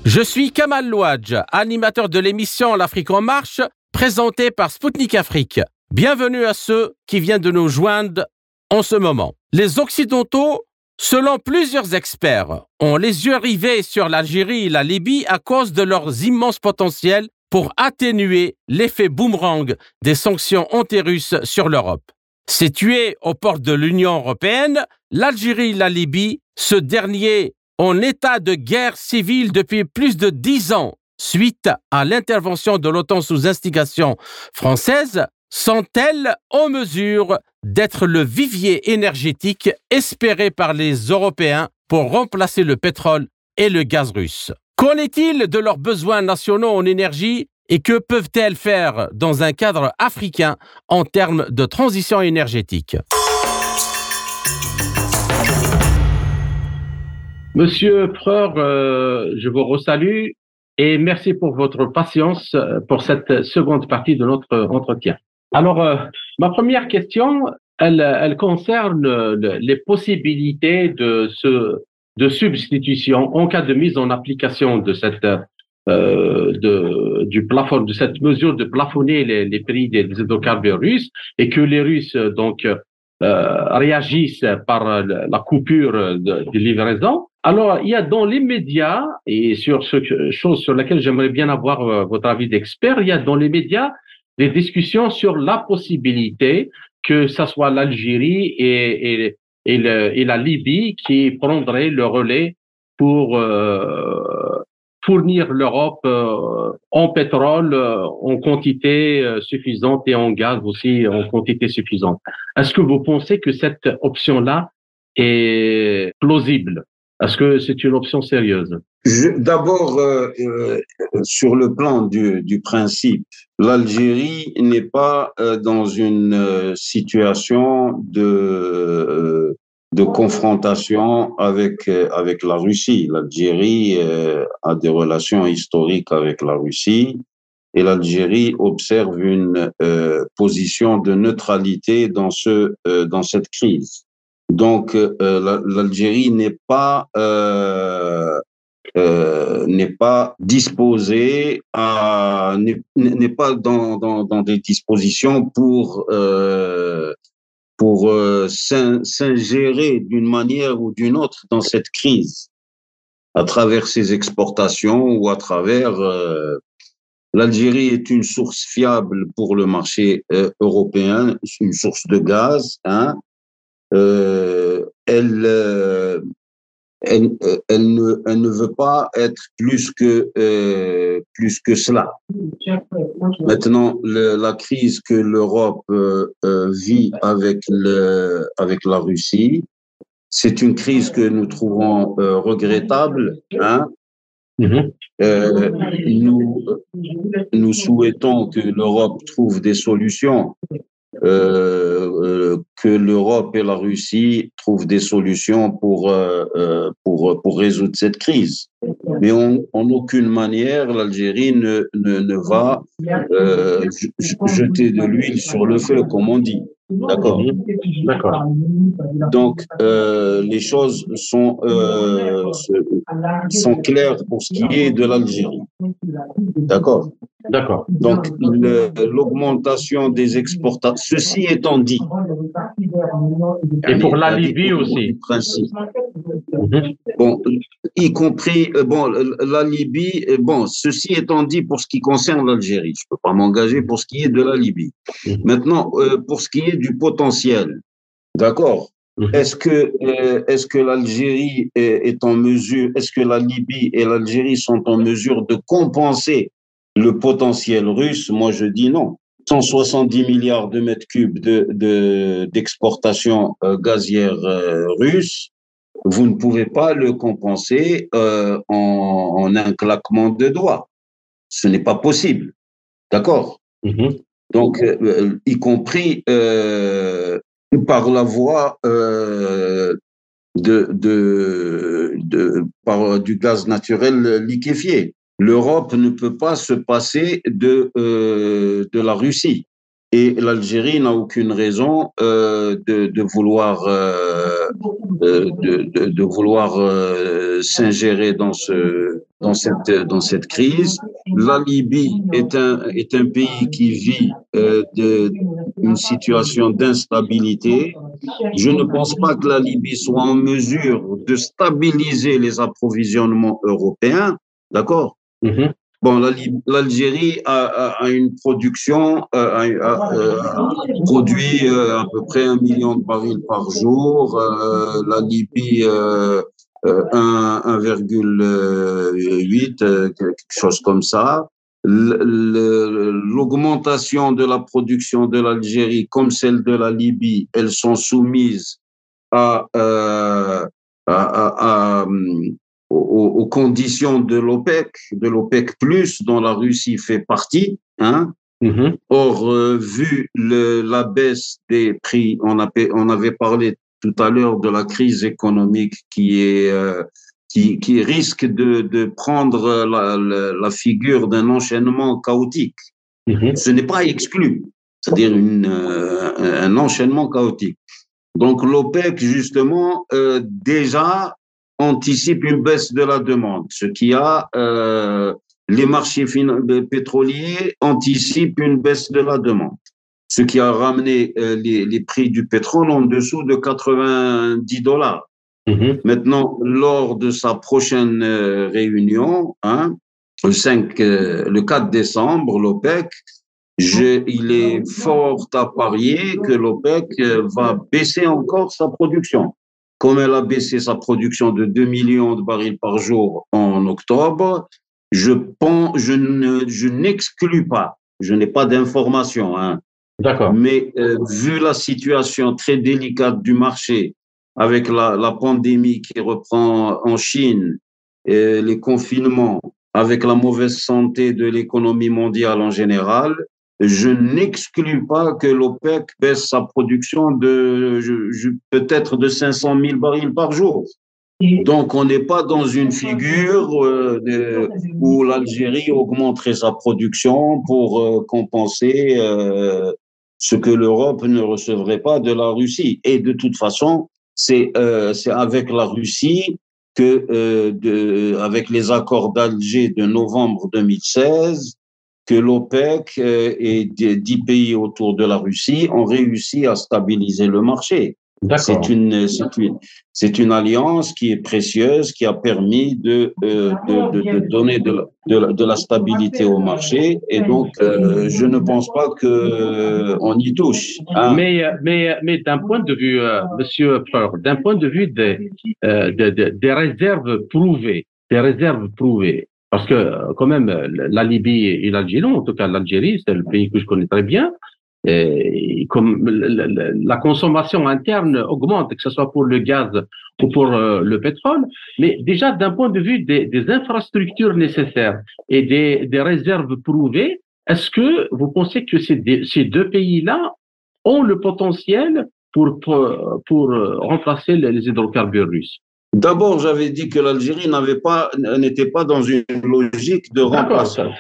Speaker 4: Je suis Kamal Louadj, animateur de l'émission L'Afrique en marche, présentée par Spoutnik Afrique. Bienvenue à ceux qui viennent de nous joindre en ce moment. Les Occidentaux Selon plusieurs experts, ont les yeux rivés sur l'Algérie et la Libye à cause de leurs immenses potentiels pour atténuer l'effet boomerang des sanctions anti-russes sur l'Europe. Situés aux portes de l'Union européenne, l'Algérie et la Libye, ce dernier en état de guerre civile depuis plus de dix ans suite à l'intervention de l'OTAN sous instigation française, sont-elles en mesure d'être le vivier énergétique espéré par les Européens pour remplacer le pétrole et le gaz russe Qu'en est-il de leurs besoins nationaux en énergie et que peuvent-elles faire dans un cadre africain en termes de transition énergétique? Monsieur Preur, euh, je vous resalue et merci pour votre patience euh, pour cette seconde partie de notre entretien. Alors, euh, ma première question, elle, elle concerne le, les possibilités de, ce, de substitution en cas de mise en application de cette euh, de, du plafond, de cette mesure de plafonner les, prix des hydrocarbures russes et que les Russes donc euh, réagissent par la coupure de, de, livraison. Alors, il y a dans les médias, et sur ce chose sur laquelle j'aimerais bien avoir euh, votre avis d'expert, il y a dans les médias des discussions sur la possibilité que ce soit l'Algérie et, et, et, la Libye qui prendraient le relais pour euh, fournir l'Europe euh, en pétrole euh, en quantité suffisante et en gaz aussi en quantité suffisante. Est-ce que vous pensez que cette option-là est plausible? Est-ce que c'est une option sérieuse?
Speaker 3: D'abord, euh, euh, sur le plan du, du principe, l'Algérie n'est pas euh, dans une euh, situation de, euh, de confrontation avec, avec la Russie. L'Algérie a des relations historiques avec la Russie et l'Algérie observe une position de neutralité dans, ce, dans cette crise. Donc, l'Algérie n'est pas euh, n'est pas disposé à n'est pas dans, dans, dans, des dispositions pour euh, pour euh, s'ingérer d'une manière ou d'une autre dans cette crise à travers ses exportations ou à travers euh, L'Algérie est une source fiable pour le marché européen, une source de gaz. Hein. Elle, elle, euh, elle, ne, elle ne veut pas être plus que, euh, plus que cela. Maintenant, le, la crise que l'Europe euh, vit avec, le, avec la Russie, c'est une crise que nous trouvons euh, regrettable. Hein? Nous, nous souhaitons que l'Europe trouve des solutions euh, euh, que l'Europe et la Russie trouvent des solutions pour, euh, euh pour, pour résoudre cette crise. Mais en, en aucune manière, l'Algérie ne, ne, ne va euh, jeter de l'huile sur le feu, comme on dit. D'accord.
Speaker 4: D'accord.
Speaker 3: Donc, euh, les choses sont, euh, sont claires pour ce qui est de l'Algérie. D'accord.
Speaker 4: D'accord.
Speaker 3: Donc, l'augmentation des exportations, ceci étant dit.
Speaker 4: Et pour la Libye aussi.
Speaker 3: Principe. Bon, y compris, euh, bon, la Libye, bon, ceci étant dit pour ce qui concerne l'Algérie, je peux pas m'engager pour ce qui est de la Libye. Maintenant, euh, pour ce qui est du potentiel, d'accord est-ce que, est-ce que l'Algérie est, est, en mesure, est-ce que la Libye et l'Algérie sont en mesure de compenser le potentiel russe? Moi, je dis non. 170 milliards de mètres cubes de, de, d'exportation gazière russe, vous ne pouvez pas le compenser euh, en, en, un claquement de doigts. Ce n'est pas possible. D'accord?
Speaker 4: Mm-hmm.
Speaker 3: Donc, euh, y compris euh, par la voie euh, de, de, par du gaz naturel liquéfié. L'Europe ne peut pas se passer de, euh, de la Russie. Et l'Algérie n'a aucune raison euh, de, de, vouloir euh, euh de, de, de, vouloir euh, s'ingérer dans ce dans cette dans cette crise. La Libye est un est un pays qui vit euh, de une situation d'instabilité. Je ne pense pas que la Libye soit en mesure de stabiliser les approvisionnements européens, d'accord?
Speaker 4: -hmm.
Speaker 3: Bon, l'Algérie a, a, une production, euh, a, euh, produit euh, à peu près un million de barils par jour. la Libye, 1,8, quelque chose comme ça. L'augmentation de la production de l'Algérie, comme celle de la Libye, elles sont soumises à, à, à, aux, aux conditions de l'OPEC, de l'OPEC plus, dont la Russie fait partie. Hein.
Speaker 4: Mm -hmm.
Speaker 3: Or, euh, vu le, la baisse des prix, on, a, on avait parlé tout à l'heure de la crise économique qui est euh, qui, qui, risque de, de prendre la, la, la figure d'un enchaînement chaotique.
Speaker 4: Mm -hmm.
Speaker 3: Ce n'est pas exclu, c'est-à-dire euh, un enchaînement chaotique. Donc l'OPEC, justement, euh, déjà anticipe une baisse de la demande, ce qui a euh, les marchés pétroliers anticipent une baisse de la demande, ce qui a ramené euh, les, les, prix du pétrole en dessous de 90 dollars.
Speaker 4: -hmm.
Speaker 3: Maintenant, lors de sa prochaine euh, réunion, hein, le 5, euh, le 4 décembre, l'OPEC, je, il est fort à parier que l'OPEC va baisser encore sa production comme elle a baissé sa production de 2 millions de barils par jour en octobre, je pense, je ne, je n'exclus pas, je n'ai pas d'informations, hein,
Speaker 4: D'accord.
Speaker 3: Mais euh, vu la situation très délicate du marché, avec la, la, pandémie qui reprend en Chine les confinements, avec la mauvaise santé de l'économie mondiale en général, je n'exclus pas que l'OPEC baisse sa production de peut-être de 500 000 barils par jour. Donc, on n'est pas dans une figure euh, où l'Algérie augmenterait sa production pour euh, compenser euh, ce que l'Europe ne recevrait pas de la Russie. Et de toute façon, c'est avec la Russie que, de, avec les accords d'Alger de novembre 2016, que l'OPEC et dix pays autour de la Russie ont réussi à stabiliser le marché. C'est une, alliance qui est précieuse, qui a permis de, euh, de, de, de, donner de la, de, la, stabilité au marché. Et donc, euh, je ne pense pas que euh, on y touche.
Speaker 4: Hein. Mais, mais, mais d'un point de vue, Monsieur d'un point de vue des, des réserves prouvées, des réserves prouvées, parce que quand même, la Libye et l'Algérie, en tout cas l'Algérie, c'est le pays que je connais très bien, et comme la consommation interne augmente, que ce soit pour le gaz ou pour euh, le pétrole, mais déjà d'un point de vue des, infrastructures nécessaires et des, réserves prouvées, est-ce que vous pensez que ces, ces deux pays-là ont le potentiel pour, pour, pour remplacer les hydrocarbures russes?
Speaker 3: D'abord, j'avais dit que l'Algérie n'avait pas, n'était pas dans une logique de remplacement.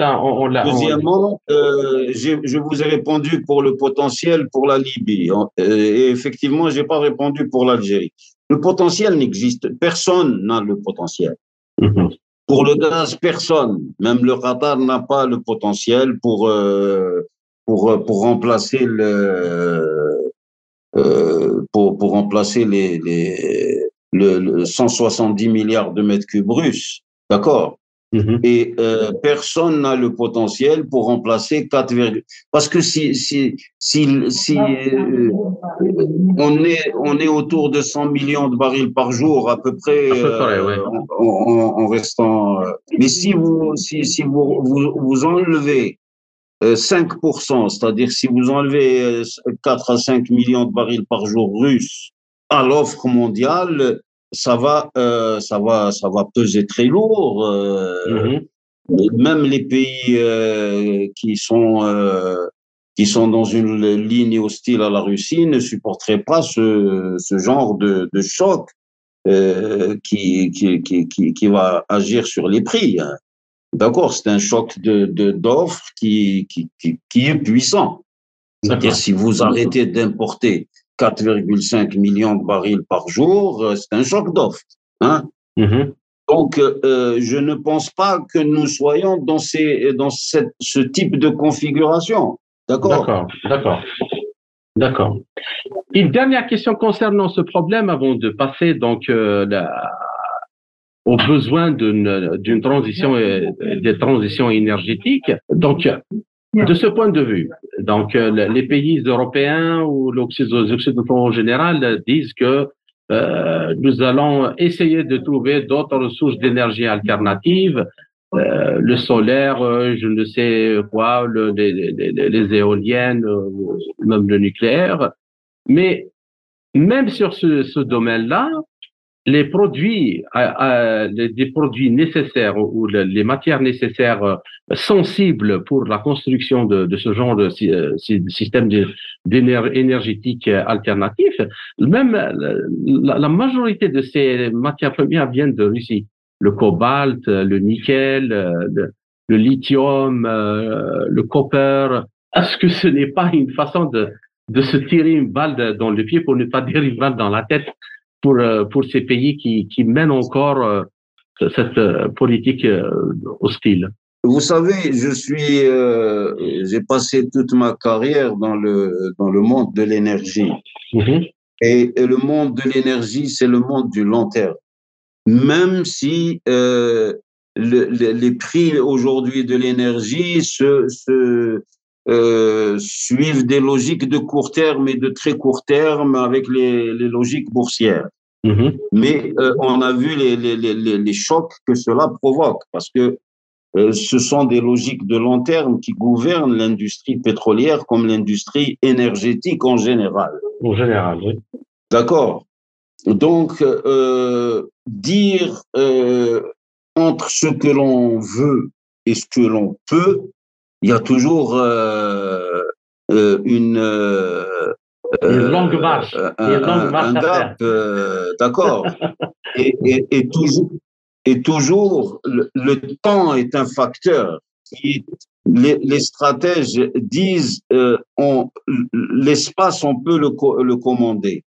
Speaker 3: Deuxièmement, euh, je vous ai répondu pour le potentiel pour la Libye. Euh, et effectivement, j'ai pas répondu pour l'Algérie. Le potentiel n'existe. Personne n'a le potentiel. Mhm. Pour le gaz, personne. Même le Qatar n'a pas le potentiel pour euh, pour pour remplacer le euh, pour pour remplacer les, les le, 170 milliards de mètres cubes russes, d'accord? Mhm. Et euh, personne n'a le potentiel pour remplacer 4, parce que si si si, si euh, on est on est autour de 100 millions de barils par jour à peu près, euh, en, restant. mais si vous si si vous vous, vous enlevez 5%, c'est-à-dire si vous enlevez 4 à 5 millions de barils par jour russes à l'offre mondiale, ça va, euh, ça va, ça va peser très lourd. Euh, mm-hmm. Même les pays euh, qui sont euh, qui sont dans une ligne hostile à la Russie ne supporteraient pas ce, ce genre de, de choc euh, qui, qui, qui, qui, va agir sur les prix. Hein. D'accord, c'est un choc de d'offres qui, qui, qui, qui est puissant. C'est-à-dire si vous arrêtez d'importer 4,5 millions de barils par jour, euh, c'est un choc d'offre. Hein mm-hmm. Donc, euh, je ne pense pas que nous soyons dans, ces, dans cette, ce type de configuration. D'accord?
Speaker 4: D'accord, d'accord. D'accord. Une dernière question concernant ce problème avant de passer donc euh, la, aux besoins d'une transition, des transitions énergétiques. Donc, de ce point de vue, donc euh, les pays européens ou les Occidentaux en général disent que euh, nous allons essayer de trouver d'autres sources d'énergie alternatives, euh, le solaire, euh, je ne sais quoi, le, les, les, éoliennes, même le nucléaire. Mais même sur ce, ce domaine-là, les produits, euh, euh des produits nécessaires ou les matières nécessaires euh, sensibles pour la construction de, ce genre de, système énergétique alternatif, même la, majorité de ces matières premières viennent de Russie. Le cobalt, le nickel, le, le lithium, le copper. Est-ce que ce n'est pas une façon de, de se tirer une balle dans le pied pour ne pas dire une balle dans la tête? Pour, euh, pour ces pays qui, qui mènent encore euh, cette euh, politique hostile
Speaker 3: Vous savez, je suis, j'ai passé toute ma carrière dans le dans le monde de l'énergie, mhm. et, le monde de l'énergie, c'est le monde du long terme. Même si euh, le, les prix aujourd'hui de l'énergie se, se euh, suivent des logiques de court terme et de très court terme avec les, les logiques boursières. Mm-hmm. Mais euh, on a vu les, les, les, les, chocs que cela provoque parce que euh, ce sont des logiques de long terme qui gouvernent l'industrie pétrolière comme l'industrie énergétique en général.
Speaker 4: En général, oui.
Speaker 3: D'accord. Donc, euh, dire entre ce que l'on veut et ce que l'on peut, il y a toujours euh, euh, une,
Speaker 5: euh, une longue marche,
Speaker 3: un,
Speaker 5: une longue marche
Speaker 3: un gap, d'accord. et, et, et toujours, et toujours le, le temps est un facteur. Qui, les, les stratèges disent on, l'espace on peut le commander,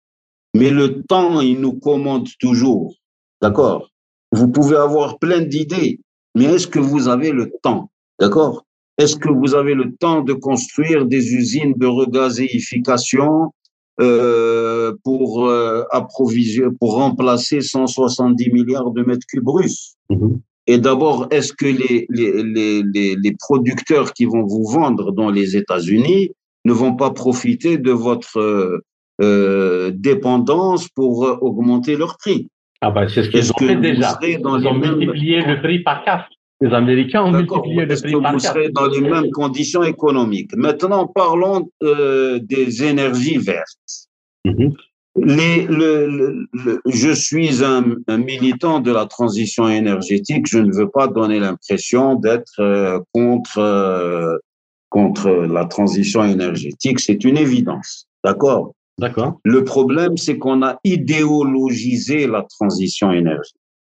Speaker 3: mais le temps il nous commande toujours, d'accord? Vous pouvez avoir plein d'idées, mais est-ce que vous avez le temps, d'accord? Est-ce que vous avez le temps de construire des usines de regazéification euh, pour euh, approvisionner, pour remplacer 170 milliards de mètres cubes russes?
Speaker 5: Mhm.
Speaker 3: Et d'abord, est-ce que les, les, les, les, producteurs qui vont vous vendre dans les États-Unis ne vont pas profiter de votre euh, euh, dépendance pour augmenter leur prix?
Speaker 5: Ah ben, c'est ce qu'ils ont fait déjà. Ils ont multiplié le prix par quatre. Les Américains ont multiplié le prix par
Speaker 3: vous serez dans les mêmes conditions économiques? Maintenant, parlons euh, des énergies vertes.
Speaker 5: Mhm.
Speaker 3: Les, le, le- le- je suis un, un militant de la transition énergétique. Je ne veux pas donner l'impression d'être euh, contre euh, contre la transition énergétique. C'est une évidence, d'accord?
Speaker 5: D'accord.
Speaker 3: Le problème, c'est qu'on a idéologisé la transition énergétique.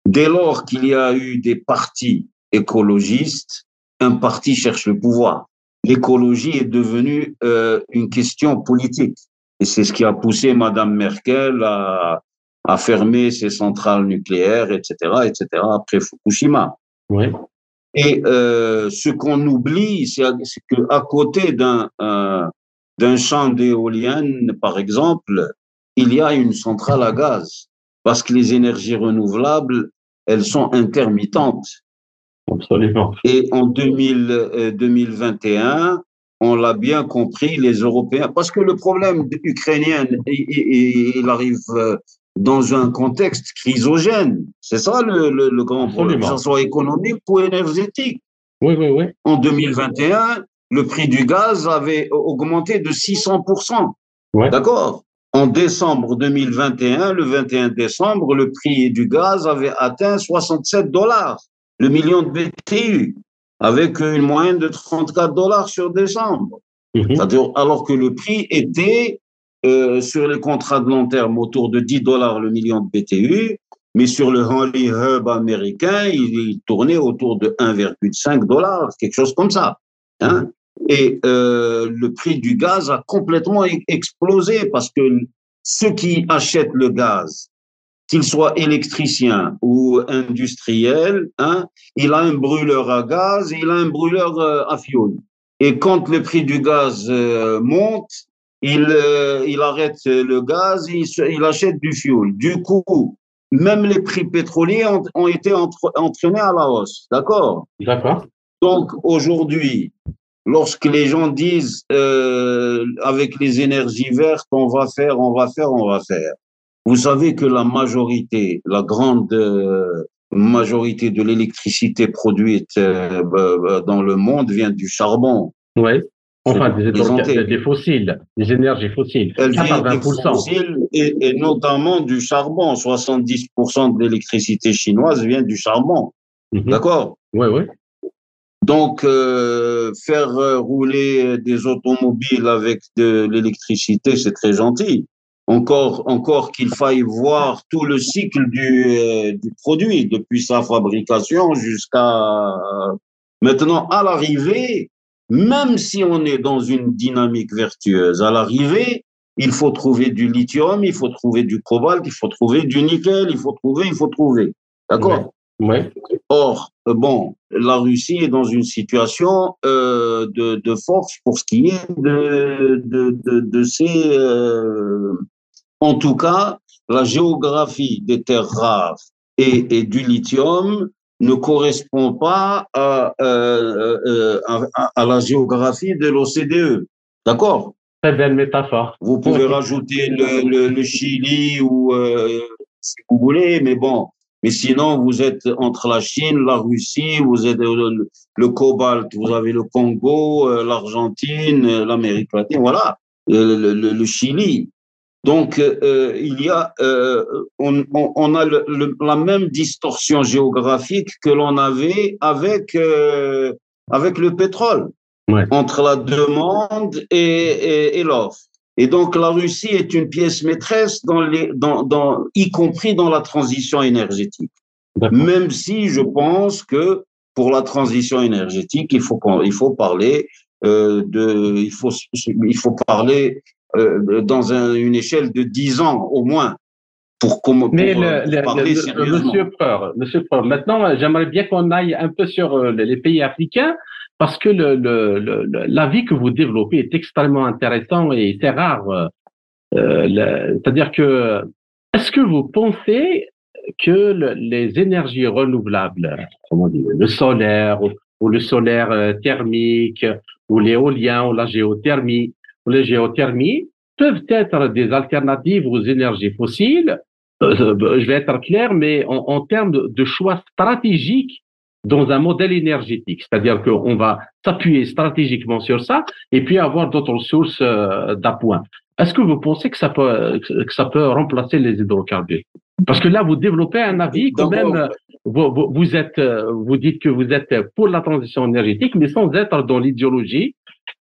Speaker 3: Dès lors qu'il y a eu des partis écologistes, un parti cherche le pouvoir. L'écologie est devenue euh, une question politique. Et c'est ce qui a poussé Madame Merkel à, à fermer ses centrales nucléaires, etc., etc., après Fukushima.
Speaker 5: Oui.
Speaker 3: Et euh, ce qu'on oublie, c'est c'est que à côté d'un euh, d'un champ d'éoliennes, par exemple, il y a une centrale à gaz, parce que les énergies renouvelables, elles sont intermittentes.
Speaker 5: Absolument.
Speaker 3: Et en 2000, euh, 2021, on l'a bien compris, les Européens, parce que le problème ukrainien, il, il- il arrive euh, dans un contexte chrysogène. C'est ça le, le, le grand problème, que ce soit économique ou énergétique.
Speaker 5: Oui, oui, oui.
Speaker 3: En 2021, le prix du gaz avait augmenté de 600%.
Speaker 5: Ouais.
Speaker 3: D'accord? En décembre 2021, le 21 décembre, le prix du gaz avait atteint 67 dollars, le million de BTU, avec une moyenne de 34 dollars sur décembre. C'est-à-dire, alors que le prix était euh, sur les contrats de long terme autour de 10 dollars le million de BTU, mais sur le Henley Hub américain, il, il tournait autour de 1,5 dollars, quelque chose comme ça. Hein? Et euh, le prix du gaz a complètement e- explosé parce que ceux qui achètent le gaz, qu'il soit électricien ou industriel, hein, il a un brûleur à gaz et il a un brûleur euh, à fioul. Et quand le prix du gaz euh, monte, il, euh, il arrête le gaz, il, il achète du fioul. Du coup, même les prix pétroliers ont, ont été entre- entraînés à la hausse. D'accord?
Speaker 5: D'accord.
Speaker 3: Donc aujourd'hui, lorsque les gens disent euh, avec les énergies vertes, on va faire, on va faire, on va faire. Vous savez que la majorité, la grande euh, majorité de l'électricité produite euh, bah, bah, dans le monde vient du charbon.
Speaker 5: Oui. Enfin, des, des, des fossiles, des énergies fossiles.
Speaker 3: Elle vient des
Speaker 5: 80%.
Speaker 3: fossiles et, et notamment du charbon. 70% de l'électricité chinoise vient du charbon.
Speaker 5: Mhm.
Speaker 3: D'accord?
Speaker 5: Oui, oui.
Speaker 3: Donc, euh, faire rouler des automobiles avec de l'électricité, c'est très gentil. Encore, encore qu'il faille voir tout le cycle du, euh, du produit, depuis sa fabrication jusqu'à euh, maintenant à l'arrivée. Même si on est dans une dynamique vertueuse, à l'arrivée, il faut trouver du lithium, il faut trouver du cobalt, il faut trouver du nickel, il faut trouver, il faut trouver. D'accord?
Speaker 5: Oui.
Speaker 3: Or, euh, bon, la Russie est dans une situation euh, de, de force pour ce qui est de, de, de, euh, en tout cas, la géographie des terres rares et, et du lithium ne correspond pas à, euh, euh, à, à la géographie de l'OCDE. D'accord?
Speaker 5: Très belle métaphore.
Speaker 3: Vous pouvez rajouter le, le, le Chili ou euh, si vous voulez, mais bon. Mais sinon, vous êtes entre la Chine, la Russie, vous êtes euh, le, le cobalt, vous avez le Congo, euh, l'Argentine, euh, l'Amérique latine, voilà, Euh, le Chili. Donc, euh, il y a, euh, on, on, on a le, le, la même distorsion géographique que l'on avait avec euh, avec le pétrole,
Speaker 4: Ouais.
Speaker 3: entre la demande et, et, et l'offre. Et donc, la Russie est une pièce maîtresse dans les, dans, dans, y compris dans la transition énergétique. Même si je pense que pour la transition énergétique, il faut il faut parler euh, de, il faut il faut parler euh, dans un- une échelle de 10 ans au moins pour, comment-
Speaker 4: Mais
Speaker 3: pour,
Speaker 4: le,
Speaker 3: euh,
Speaker 4: le-
Speaker 3: parler
Speaker 4: le-
Speaker 3: sérieusement.
Speaker 4: monsieur Peur, monsieur Peur, maintenant, euh, j'aimerais bien qu'on aille un peu sur les pays africains parce que le, le, le, le- la vie que vous développez est extrêmement intéressant et c'est rare. euh, C'est-à-dire que, est-ce que vous pensez que le- les énergies renouvelables, comment dire, le solaire ou, ou le solaire thermique ou l'éolien ou la géothermie ou les géothermies peuvent être des alternatives aux énergies fossiles euh, je vais être clair, mais en, en termes de, de choix stratégiques dans un modèle énergétique, c'est-à-dire qu'on va s'appuyer stratégiquement sur ça et puis avoir d'autres sources euh, d'appoint. Est-ce que vous pensez que ça peut que ça peut remplacer les hydrocarbures? Parce que là, vous développez un avis quand même. Vous, vous, vous êtes, euh, vous dites que vous êtes pour la transition énergétique, mais sans être dans l'idéologie.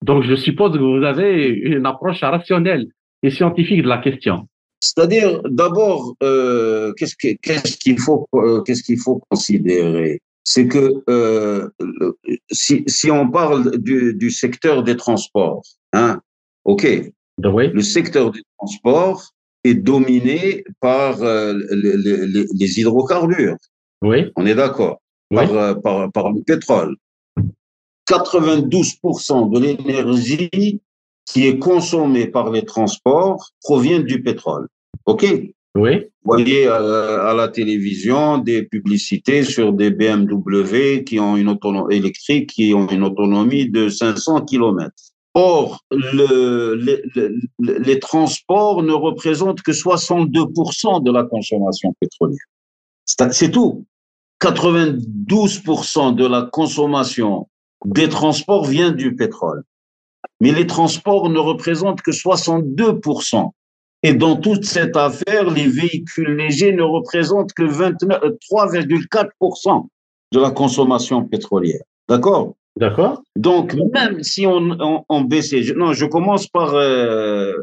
Speaker 4: Donc, je suppose que vous avez une approche rationnelle et scientifique de la question.
Speaker 3: C'est-à-dire, d'abord, euh, qu'est-ce que- qu'est-ce qu'il faut, euh, qu'est-ce qu'il faut considérer? C'est que euh, le- si, si on parle du, du secteur des transports, hein, ok,
Speaker 4: oui.
Speaker 3: le secteur des transports est dominé par les, les- les- les hydrocarbures.
Speaker 4: Oui.
Speaker 3: On est d'accord?
Speaker 4: Oui.
Speaker 3: par, par, par le pétrole. 92% de l'énergie qui est consommée par les transports provient du pétrole. OK?
Speaker 4: Oui.
Speaker 3: Vous voyez euh, à la télévision des publicités sur des BMW qui ont une autonomie électrique qui ont une autonomie de 500 km. Or, le, les, transports ne représentent que 62% de la consommation pétrolière. C'est tout. 92% de la consommation des transports vient du pétrole. Mais les transports ne représentent que 62%. Et dans toute cette affaire, les véhicules légers ne représentent que 29 euh, 3,4% de la consommation pétrolière. D'accord?
Speaker 4: D'accord.
Speaker 3: Donc, même si on, on, on baissait, je- non, je commence par euh,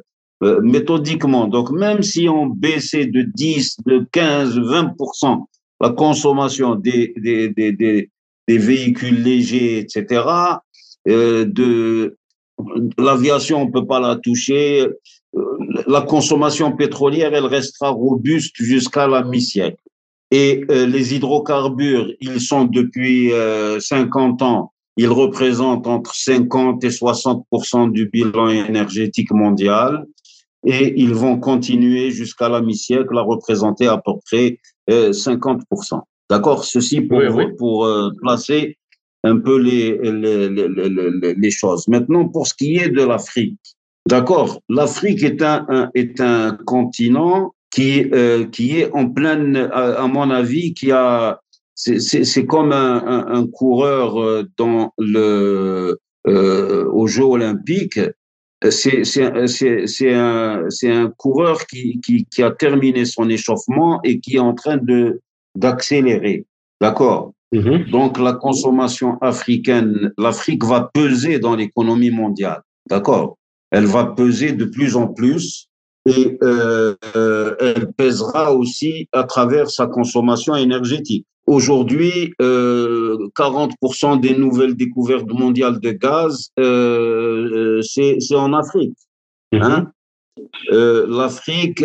Speaker 3: euh, méthodiquement. Donc, même si on baissait de 10, de 15, 20% la consommation des, des, des, des, des véhicules légers, etc., euh, de l'aviation, on peut pas la toucher. Euh, La consommation pétrolière, elle restera robuste jusqu'à la mi-siècle. Et euh, les hydrocarbures, ils sont depuis euh, 50 ans, ils représentent entre 50 et 60% du bilan énergétique mondial et ils vont continuer jusqu'à la mi-siècle à représenter à peu près euh, 50 D'accord Ceci pour,
Speaker 4: Oui, oui.
Speaker 3: pour euh, placer un peu les, les, les, les, les choses. Maintenant, pour ce qui est de l'Afrique, d'accord L'Afrique est un, un, est un continent qui, euh, qui est en pleine, à, à mon avis, qui a c'est comme un, un, un, coureur euh, dans le euh, aux Jeux Olympiques. C'est un, un coureur qui, qui, qui, a terminé son échauffement et qui est en train de d'accélérer. D'accord? -hmm. Donc la consommation africaine, l'Afrique va peser dans l'économie mondiale. D'accord? Elle va peser de plus en plus et euh, elle pèsera aussi à travers sa consommation énergétique. Aujourd'hui, euh, 40% des nouvelles découvertes mondiales de gaz, euh, c'est en Afrique.
Speaker 4: -hmm.
Speaker 3: hein? L'Afrique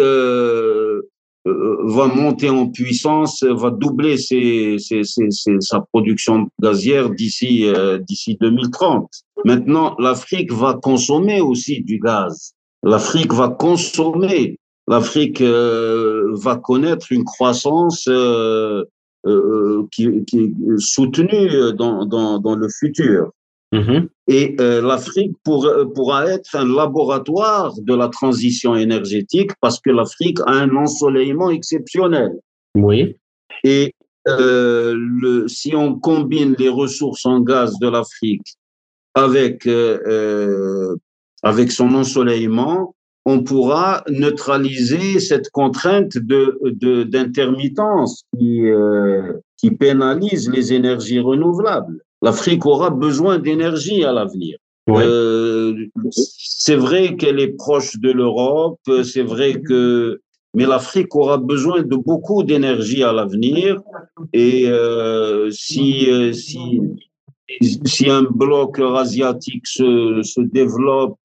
Speaker 3: va monter en puissance, va doubler ses, ses, ses, sa production gazière d'ici d'ici 2030. Maintenant, l'Afrique va consommer aussi du gaz. L'Afrique va consommer. L'Afrique va connaître une croissance euh, qui, qui, est soutenu dans, dans, dans le futur.
Speaker 4: Mm -hmm.
Speaker 3: Et euh, l'Afrique pour, pourra être un laboratoire de la transition énergétique parce que l'Afrique a un ensoleillement exceptionnel.
Speaker 4: Oui.
Speaker 3: Et euh, le, si on combine les ressources en gaz de l'Afrique avec, euh, avec son ensoleillement, on pourra neutraliser cette contrainte de d'intermittence qui euh, qui pénalise les énergies renouvelables. L'Afrique aura besoin d'énergie à l'avenir. Euh, c'est vrai qu'elle est proche de l'Europe, c'est vrai que mais l'Afrique aura besoin de beaucoup d'énergie à l'avenir et euh, si euh, si si un bloc asiatique se, se développe,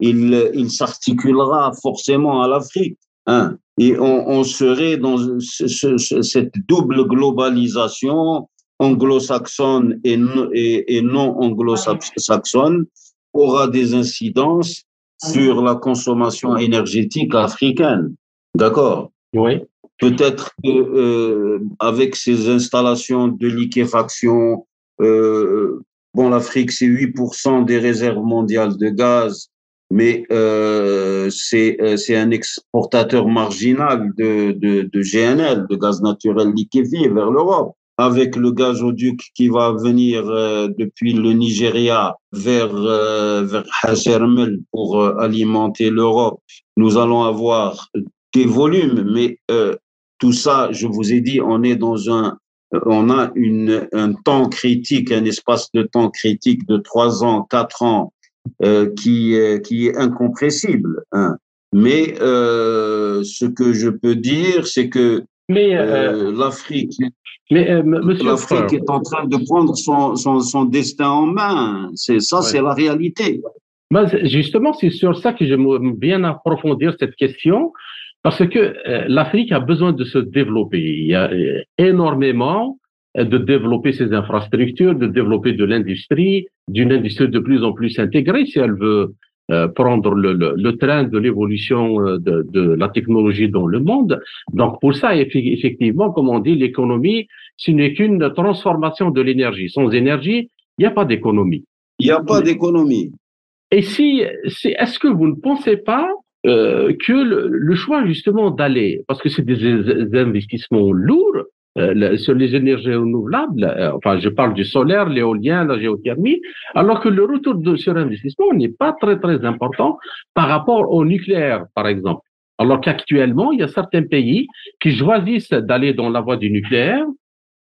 Speaker 3: il, il s'articulera forcément à l'Afrique. Hein. Et on, on, serait dans ce, cette double globalisation anglo-saxonne et, et, et non anglo-saxonne aura des incidences sur la consommation énergétique africaine. D'accord?
Speaker 4: Oui.
Speaker 3: Peut-être que euh, avec ces installations de liquéfaction, euh, bon, l'Afrique, c'est 8% des réserves mondiales de gaz, mais euh, c'est c'est un exportateur marginal de, de, de GNL, de gaz naturel liquéfié, vers l'Europe avec le gazoduc qui va venir euh, depuis le Nigeria vers euh, vers pour euh, alimenter l'Europe, nous allons avoir des volumes, mais tout ça, je vous ai dit, on est dans un on a une, un temps critique, un espace de temps critique de trois ans, quatre ans, qui, qui est incompressible. Hein. Mais ce que je peux dire, c'est que mais, l'Afrique
Speaker 4: mais euh, Monsieur
Speaker 3: l'Afrique est en train de prendre son, son, son destin en main. C'est ça, c'est la réalité.
Speaker 4: Ben, justement, c'est sur ça que j'aimerais bien approfondir cette question, parce que euh, l'Afrique a besoin de se développer. Il y a euh, énormément de développer ses infrastructures, de développer de l'industrie, d'une industrie de plus en plus intégrée si elle veut euh, prendre le, le, le, train de l'évolution euh, de, de, la technologie dans le monde. Donc pour ça, effectivement, comme on dit, l'économie, ce n'est qu'une transformation de l'énergie. Sans énergie, il n'y a pas d'économie.
Speaker 3: Il n'y a pas d'économie.
Speaker 4: Et si, est-ce que vous ne pensez pas euh, que le, le, choix justement d'aller, parce que c'est des investissements lourds, euh, sur les énergies renouvelables, euh, enfin je parle du solaire, l'éolien, la géothermie, alors que le retour de sur investissement n'est pas très très important par rapport au nucléaire, par exemple. Alors qu'actuellement, il y a certains pays qui choisissent d'aller dans la voie du nucléaire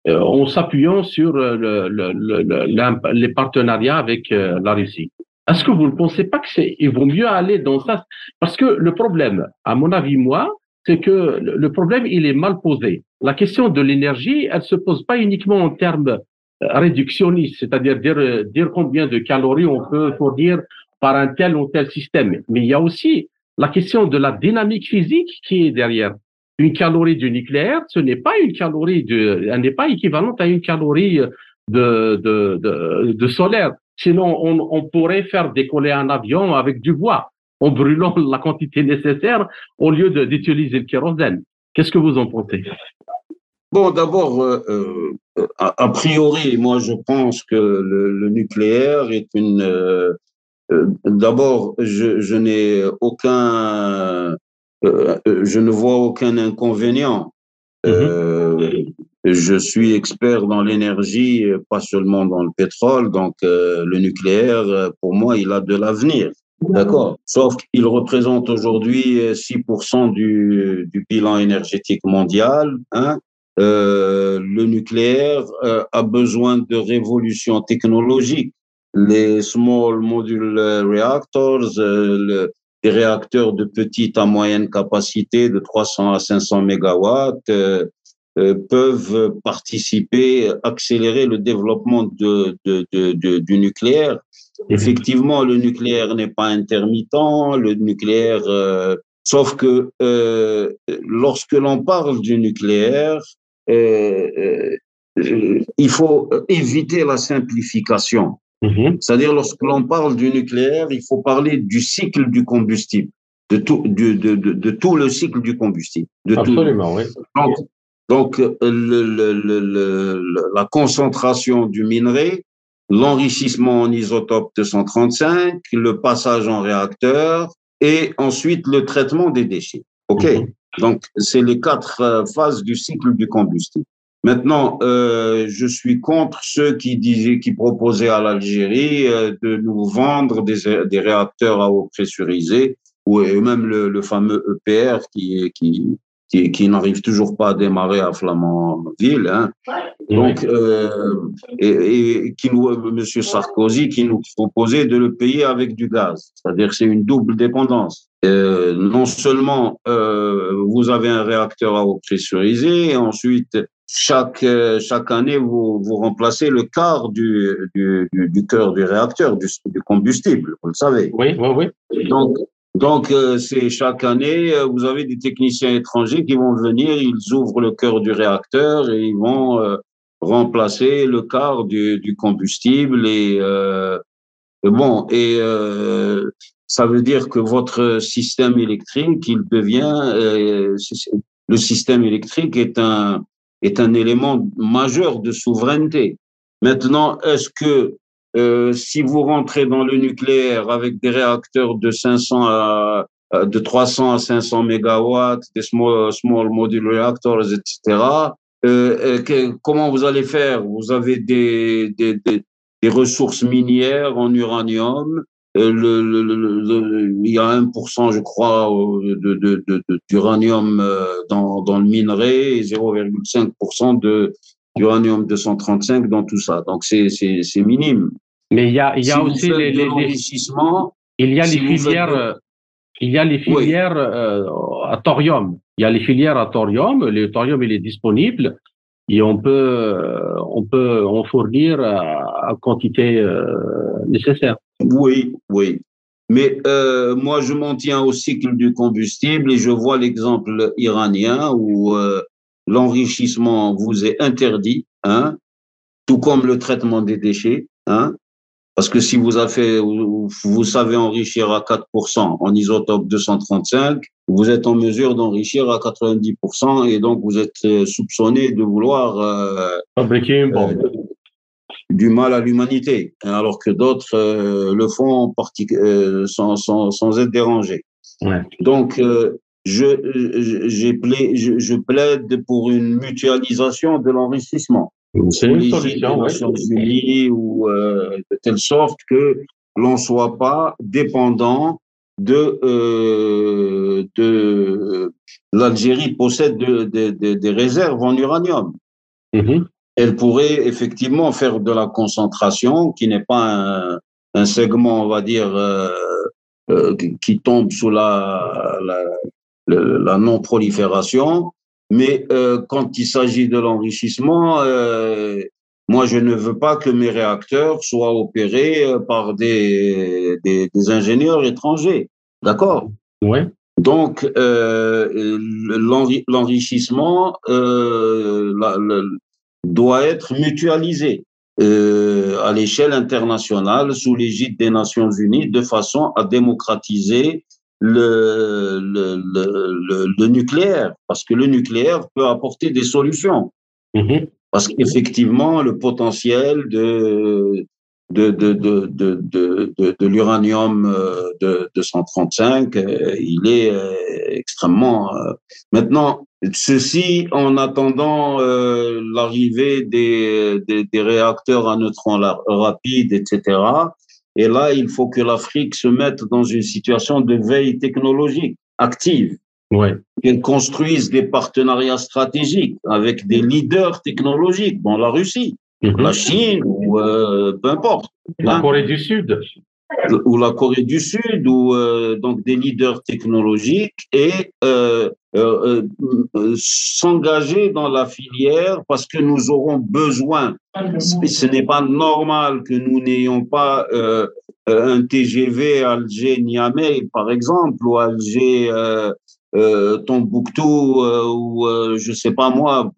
Speaker 4: euh, en s'appuyant sur le, le, le, les partenariats avec la Russie. Est-ce que vous ne pensez pas que c'est, il vaut mieux aller dans ça? Parce que le problème, à mon avis, moi, c'est que le problème, il est mal posé. La question de l'énergie, elle se pose pas uniquement en termes euh, réductionnistes, c'est-à-dire dire, euh, dire combien de calories on peut fournir par un tel ou tel système. Mais il y a aussi la question de la dynamique physique qui est derrière. Une calorie du nucléaire, ce n'est pas une calorie elle n'est pas équivalente à une calorie de, de, de, de solaire. Sinon, on, on pourrait faire décoller un avion avec du bois en brûlant la quantité nécessaire au lieu d'utiliser le kérosène. Qu'est-ce que vous en pensez?
Speaker 3: Bon, d'abord, euh, euh, a, priori, moi, je pense que le, nucléaire est une. Euh, d'abord, je, je n'ai aucun. je ne vois aucun inconvénient. Mm-hmm. je suis expert dans l'énergie, pas seulement dans le pétrole, donc le nucléaire, pour moi, il a de l'avenir. D'accord. Sauf qu'il représente aujourd'hui 6% euh, du, du, bilan énergétique mondial. Hein. Euh, le nucléaire euh, a besoin de révolution technologique. Les small module reactors, euh, les réacteurs de petite à moyenne capacité de 300 à 500 mégawatts, euh, peuvent participer, accélérer le développement de, de, de, du nucléaire Effectivement, le nucléaire n'est pas intermittent, le nucléaire, euh, sauf que euh, lorsque l'on parle du nucléaire, euh, il faut éviter la simplification. Mm-hmm. C'est-à-dire, lorsque l'on parle du nucléaire, il faut parler du cycle du combustible, de tout, de, de, de, tout le cycle du combustible. De
Speaker 4: Absolument, oui.
Speaker 3: Donc, donc le, le, le, la concentration du minerai l'enrichissement en isotope 235, le passage en réacteur et ensuite le traitement des déchets. OK mhm. Donc, c'est les quatre euh, phases du cycle du combustible. Maintenant, euh, je suis contre ceux qui disaient, qui proposaient à l'Algérie euh, de nous vendre des, des réacteurs à eau pressurisée ou même le, le fameux EPR qui, qui, qui, qui n'arrive toujours pas à démarrer à Flamanville. Hein. Donc, euh, et, et, qui nous, Monsieur Sarkozy, qui nous proposait de le payer avec du gaz. C'est-à-dire que c'est une double dépendance. Euh, non seulement euh, vous avez un réacteur à eau pressurisée, et ensuite chaque chaque année vous vous remplacez le quart du du, du, du cœur du réacteur, du, du combustible. Vous le savez.
Speaker 5: Oui, oui, oui.
Speaker 3: Donc donc, euh, c'est chaque année, euh, vous avez des techniciens étrangers qui vont venir, ils ouvrent le cœur du réacteur et ils vont euh, remplacer le quart du, du combustible. Et bon, et ça veut dire que votre système électrique, il devient le système électrique est un est un élément majeur de souveraineté. Maintenant, est-ce que euh, si vous rentrez dans le nucléaire avec des réacteurs de 500 à de 300 à 500 mégawatts, des small, small module reactors, etc. Euh, que, comment vous allez faire? Vous avez des, des, des, des, ressources minières en uranium. Euh, il y a 1%, je crois, de, de, d'uranium euh, dans, dans le minerai et 0,5% de d'uranium 235 dans tout ça. Donc c'est minime.
Speaker 5: Mais il y a il y a si aussi les, les, les il y a si les filières faites... Il y a les filières oui. euh, à thorium. Il y a les filières à thorium. Le thorium il est disponible et on peut euh, on peut en fournir à, à quantité euh, nécessaire.
Speaker 3: Oui, oui. Mais euh, moi, je m'en tiens au cycle du combustible et je vois l'exemple iranien où euh, l'enrichissement vous est interdit, hein, tout comme le traitement des déchets, hein, parce que si vous, avez, vous, savez enrichir à 4% en isotope 235, vous êtes en mesure d'enrichir à 90% et donc vous êtes euh, soupçonné de vouloir euh,
Speaker 5: fabriquer une bombe. Euh,
Speaker 3: du mal à l'humanité, alors que d'autres euh, le font euh, sans, sans, sans, être dérangés.
Speaker 5: Ouais.
Speaker 3: Donc, euh, je, je, je, je, plaide pour une mutualisation de l'enrichissement.
Speaker 5: C'est une solution,
Speaker 3: ouais. ou euh, de telle sorte que l'on soit pas dépendant de euh, de l'Algérie possède de, de, de, des réserves en uranium.
Speaker 5: Mm -hmm.
Speaker 3: Elle pourrait effectivement faire de la concentration, qui n'est pas un, un, segment, on va dire, euh, euh qui tombe sous la, la, la non-prolifération, mais euh, quand il s'agit de l'enrichissement, euh, moi, je ne veux pas que mes réacteurs soient opérés euh, par des, des, des ingénieurs étrangers. D'accord?
Speaker 5: Oui.
Speaker 3: Donc, euh, l'enrichissement euh, doit être mutualisé euh, à l'échelle internationale sous l'égide des Nations Unies de façon à démocratiser le, le, le, le, nucléaire, parce que le nucléaire peut apporter des solutions.
Speaker 5: Mm -hmm.
Speaker 3: Parce qu'effectivement, le potentiel de, de, de, de, de, l'uranium de, de 135, il est extrêmement... Maintenant, ceci en attendant euh, l'arrivée des, des, des, réacteurs à neutrons rapides, etc. Et là, il faut que l'Afrique se mette dans une situation de veille technologique active.
Speaker 5: Ouais.
Speaker 3: Qu'elle construise des partenariats stratégiques avec des leaders technologiques, dans la Russie,
Speaker 5: mm -hmm.
Speaker 3: la Chine ou euh, peu importe.
Speaker 5: La hein. Corée du Sud.
Speaker 3: Ou la Corée du Sud, ou euh, donc des leaders technologiques et euh, s'engager dans la filière parce que nous aurons besoin. Ce n'est pas normal que nous n'ayons pas un TGV Alger-Niamey, par exemple, ou Alger euh, Tombouctou euh, ou euh, je sais pas moi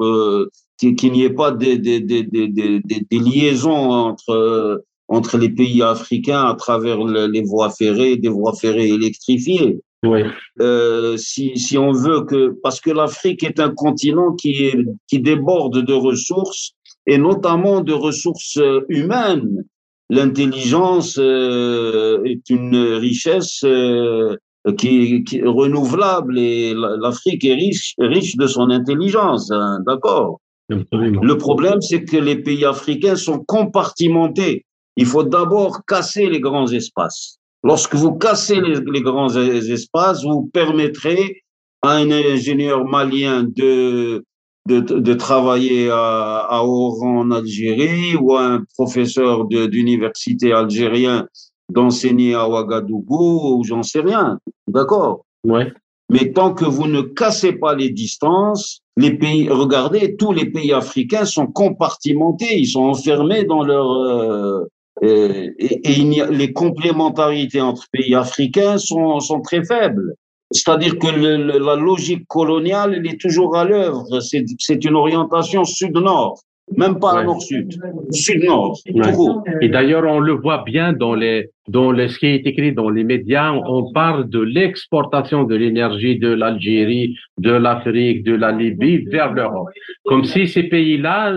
Speaker 3: qu'il qu n'y ait pas des, des, des, des, liaisons entre entre les pays africains à travers le, les voies ferrées, des voies ferrées électrifiées.
Speaker 5: Oui.
Speaker 3: Euh, si, si on veut que, parce que l'Afrique est un continent qui, est, qui déborde de ressources et notamment de ressources humaines. L'intelligence euh, est une richesse euh, qui, qui, est renouvelable et l'Afrique est riche, riche de son intelligence, hein, d'accord? Le problème, c'est que les pays africains sont compartimentés. Il faut d'abord casser les grands espaces. Lorsque vous cassez les, grands espaces, vous permettrez à un ingénieur malien de, de, de travailler à, à, Oran en Algérie ou à un professeur d'université algérien d'enseigner à Ouagadougou ou j'en sais rien. D'accord?
Speaker 5: Ouais.
Speaker 3: Mais tant que vous ne cassez pas les distances, les pays, regardez, tous les pays africains sont compartimentés, ils sont enfermés dans leur euh, et, et, les complémentarités entre pays africains sont, sont très faibles. C'est-à-dire que le, la logique coloniale, elle est toujours à l'œuvre. C'est une orientation sud-nord. Même pas ouais. nord-sud, sud-nord.
Speaker 5: Ouais. Et d'ailleurs, on le voit bien dans les, dans les, ce qui est écrit dans les médias. On parle de l'exportation de l'énergie de l'Algérie, de l'Afrique, de la Libye vers l'Europe. Comme si ces pays-là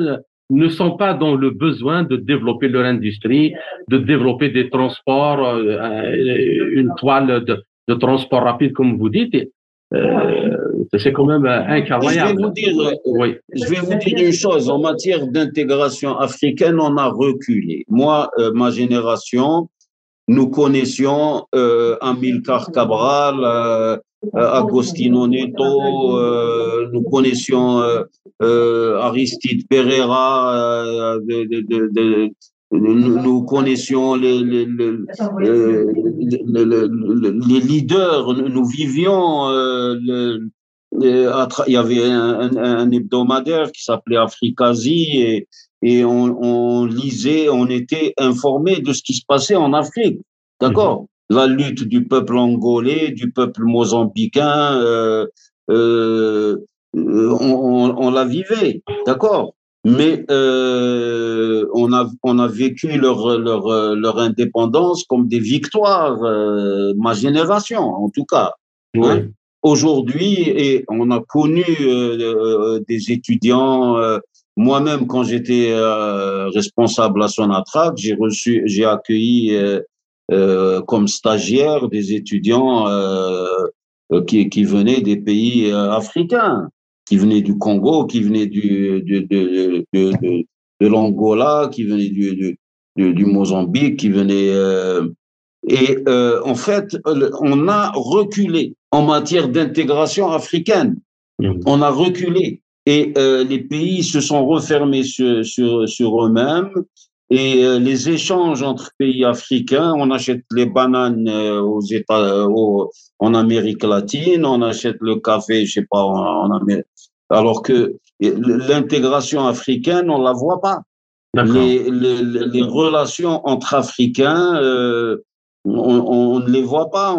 Speaker 5: ne sont pas dans le besoin de développer leur industrie, de développer des transports, euh, une toile de, de, transport rapide, comme vous dites. Euh, c'est quand même incroyable.
Speaker 3: Je vais, vous dire, oui. je vais vous dire une chose. En matière d'intégration africaine, on a reculé. Moi, euh, ma génération, nous connaissions euh, Amilcar Cabral, Agostino Neto, euh, nous connaissions euh, Aristide Pereira, nous, connaissions les, leaders, nous vivions il y avait un, hebdomadaire qui s'appelait Africasie et, et on, on, lisait, on était informé de ce qui se passait en Afrique. D'accord? Mmh. La lutte du peuple angolais, du peuple mozambicain, euh, euh, on, on, on, la vivait. D'accord? Mais euh, on, a, on a vécu leur, leur, leur indépendance comme des victoires, euh, ma génération en tout cas.
Speaker 5: Oui.
Speaker 3: Hein Aujourd'hui, et on a connu euh, des étudiants. euh, Moi-même, quand j'étais euh, responsable à Sonatrach, j'ai reçu, j'ai accueilli euh, euh, comme stagiaire des étudiants qui, qui venaient des pays africains, qui venaient du Congo, qui venaient du, de, de, de, de, l'Angola, qui venaient du, du, du, du Mozambique, qui venaient. et en fait, on a reculé en matière d'intégration africaine.
Speaker 5: Mmh.
Speaker 3: On a reculé et euh, les pays se sont refermés sur, sur, sur eux-mêmes et euh, les échanges entre pays africains, on achète les bananes euh, aux États, au, en Amérique latine, on achète le café, je sais pas, en, en Amérique, alors que l'intégration africaine, on la voit pas. Les, les, les, relations entre Africains, euh, on, on, ne les voit pas.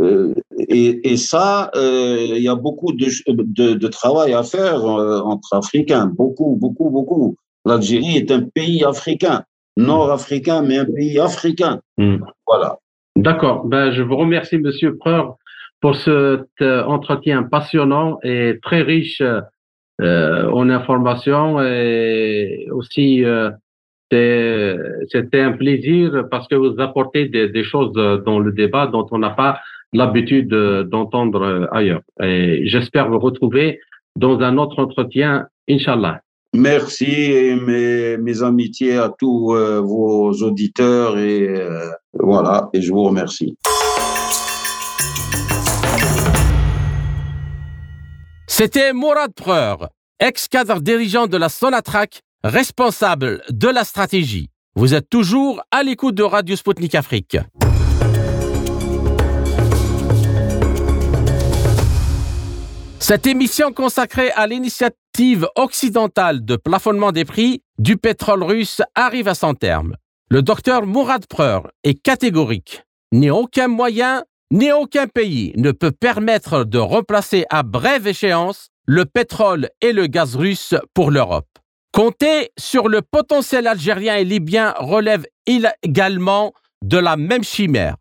Speaker 3: Euh, et, et, ça, euh, il y a beaucoup de, de, de travail à faire euh, entre Africains, beaucoup, beaucoup, beaucoup. L'Algérie est un pays africain, nord-africain, mais un pays africain.
Speaker 5: Mm.
Speaker 3: Voilà.
Speaker 5: D'accord. Ben, je vous remercie, Monsieur Preur, pour cet euh, entretien passionnant et très riche euh, en informations et aussi c'était un plaisir parce que vous apportez des, des, choses dans le débat dont on n'a pas l'habitude d'entendre ailleurs. Et j'espère vous retrouver dans un autre entretien, Inch'Allah.
Speaker 3: Merci et mes, amitiés à tous euh, vos auditeurs et euh, voilà, et je vous remercie.
Speaker 4: C'était Mourad Preur, ex-cadre dirigeant de la Sonatrac, responsable de la stratégie. Vous êtes toujours à l'écoute de Radio Sputnik Afrique. Cette émission consacrée à l'initiative occidentale de plafonnement des prix du pétrole russe arrive à son terme. Le docteur Mourad Preur est catégorique. Ni aucun moyen, ni aucun pays ne peut permettre de remplacer à brève échéance le pétrole et le gaz russe pour l'Europe. Compter sur le potentiel algérien et libyen relève également de la même chimère.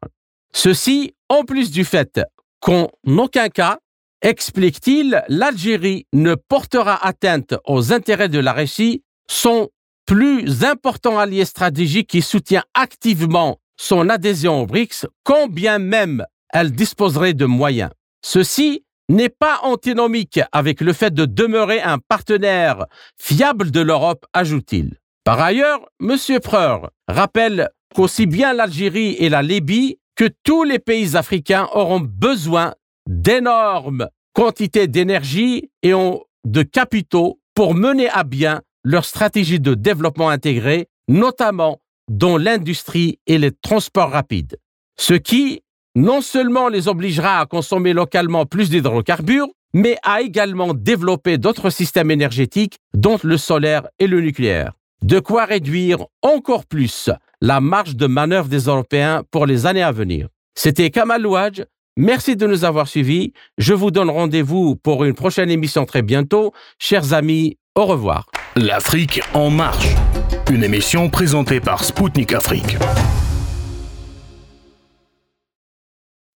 Speaker 4: Ceci en plus du fait qu'en aucun cas, explique-t-il, l'Algérie ne portera atteinte aux intérêts de la Russie, son plus important allié stratégique qui soutient activement son adhésion aux BRICS, quand bien même elle disposerait de moyens. Ceci n'est pas antinomique avec le fait de demeurer un partenaire fiable de l'Europe, ajoute-t-il. Par ailleurs, M. Preur rappelle qu'aussi bien l'Algérie et la Libye que tous les pays africains auront besoin d'énormes quantités d'énergie et de capitaux pour mener à bien leur stratégie de développement intégré, notamment dans l'industrie et les transports rapides. Ce qui, non seulement les obligera à consommer localement plus d'hydrocarbures, mais à également développer d'autres systèmes énergétiques, dont le solaire et le nucléaire. De quoi réduire encore plus la marge de manœuvre des Européens pour les années à venir. C'était Kamal Louadj. Merci de nous avoir suivis. Je vous donne rendez-vous pour une prochaine émission très bientôt. Chers amis, au revoir.
Speaker 1: L'Afrique en marche. Une émission présentée par Spoutnik Afrique.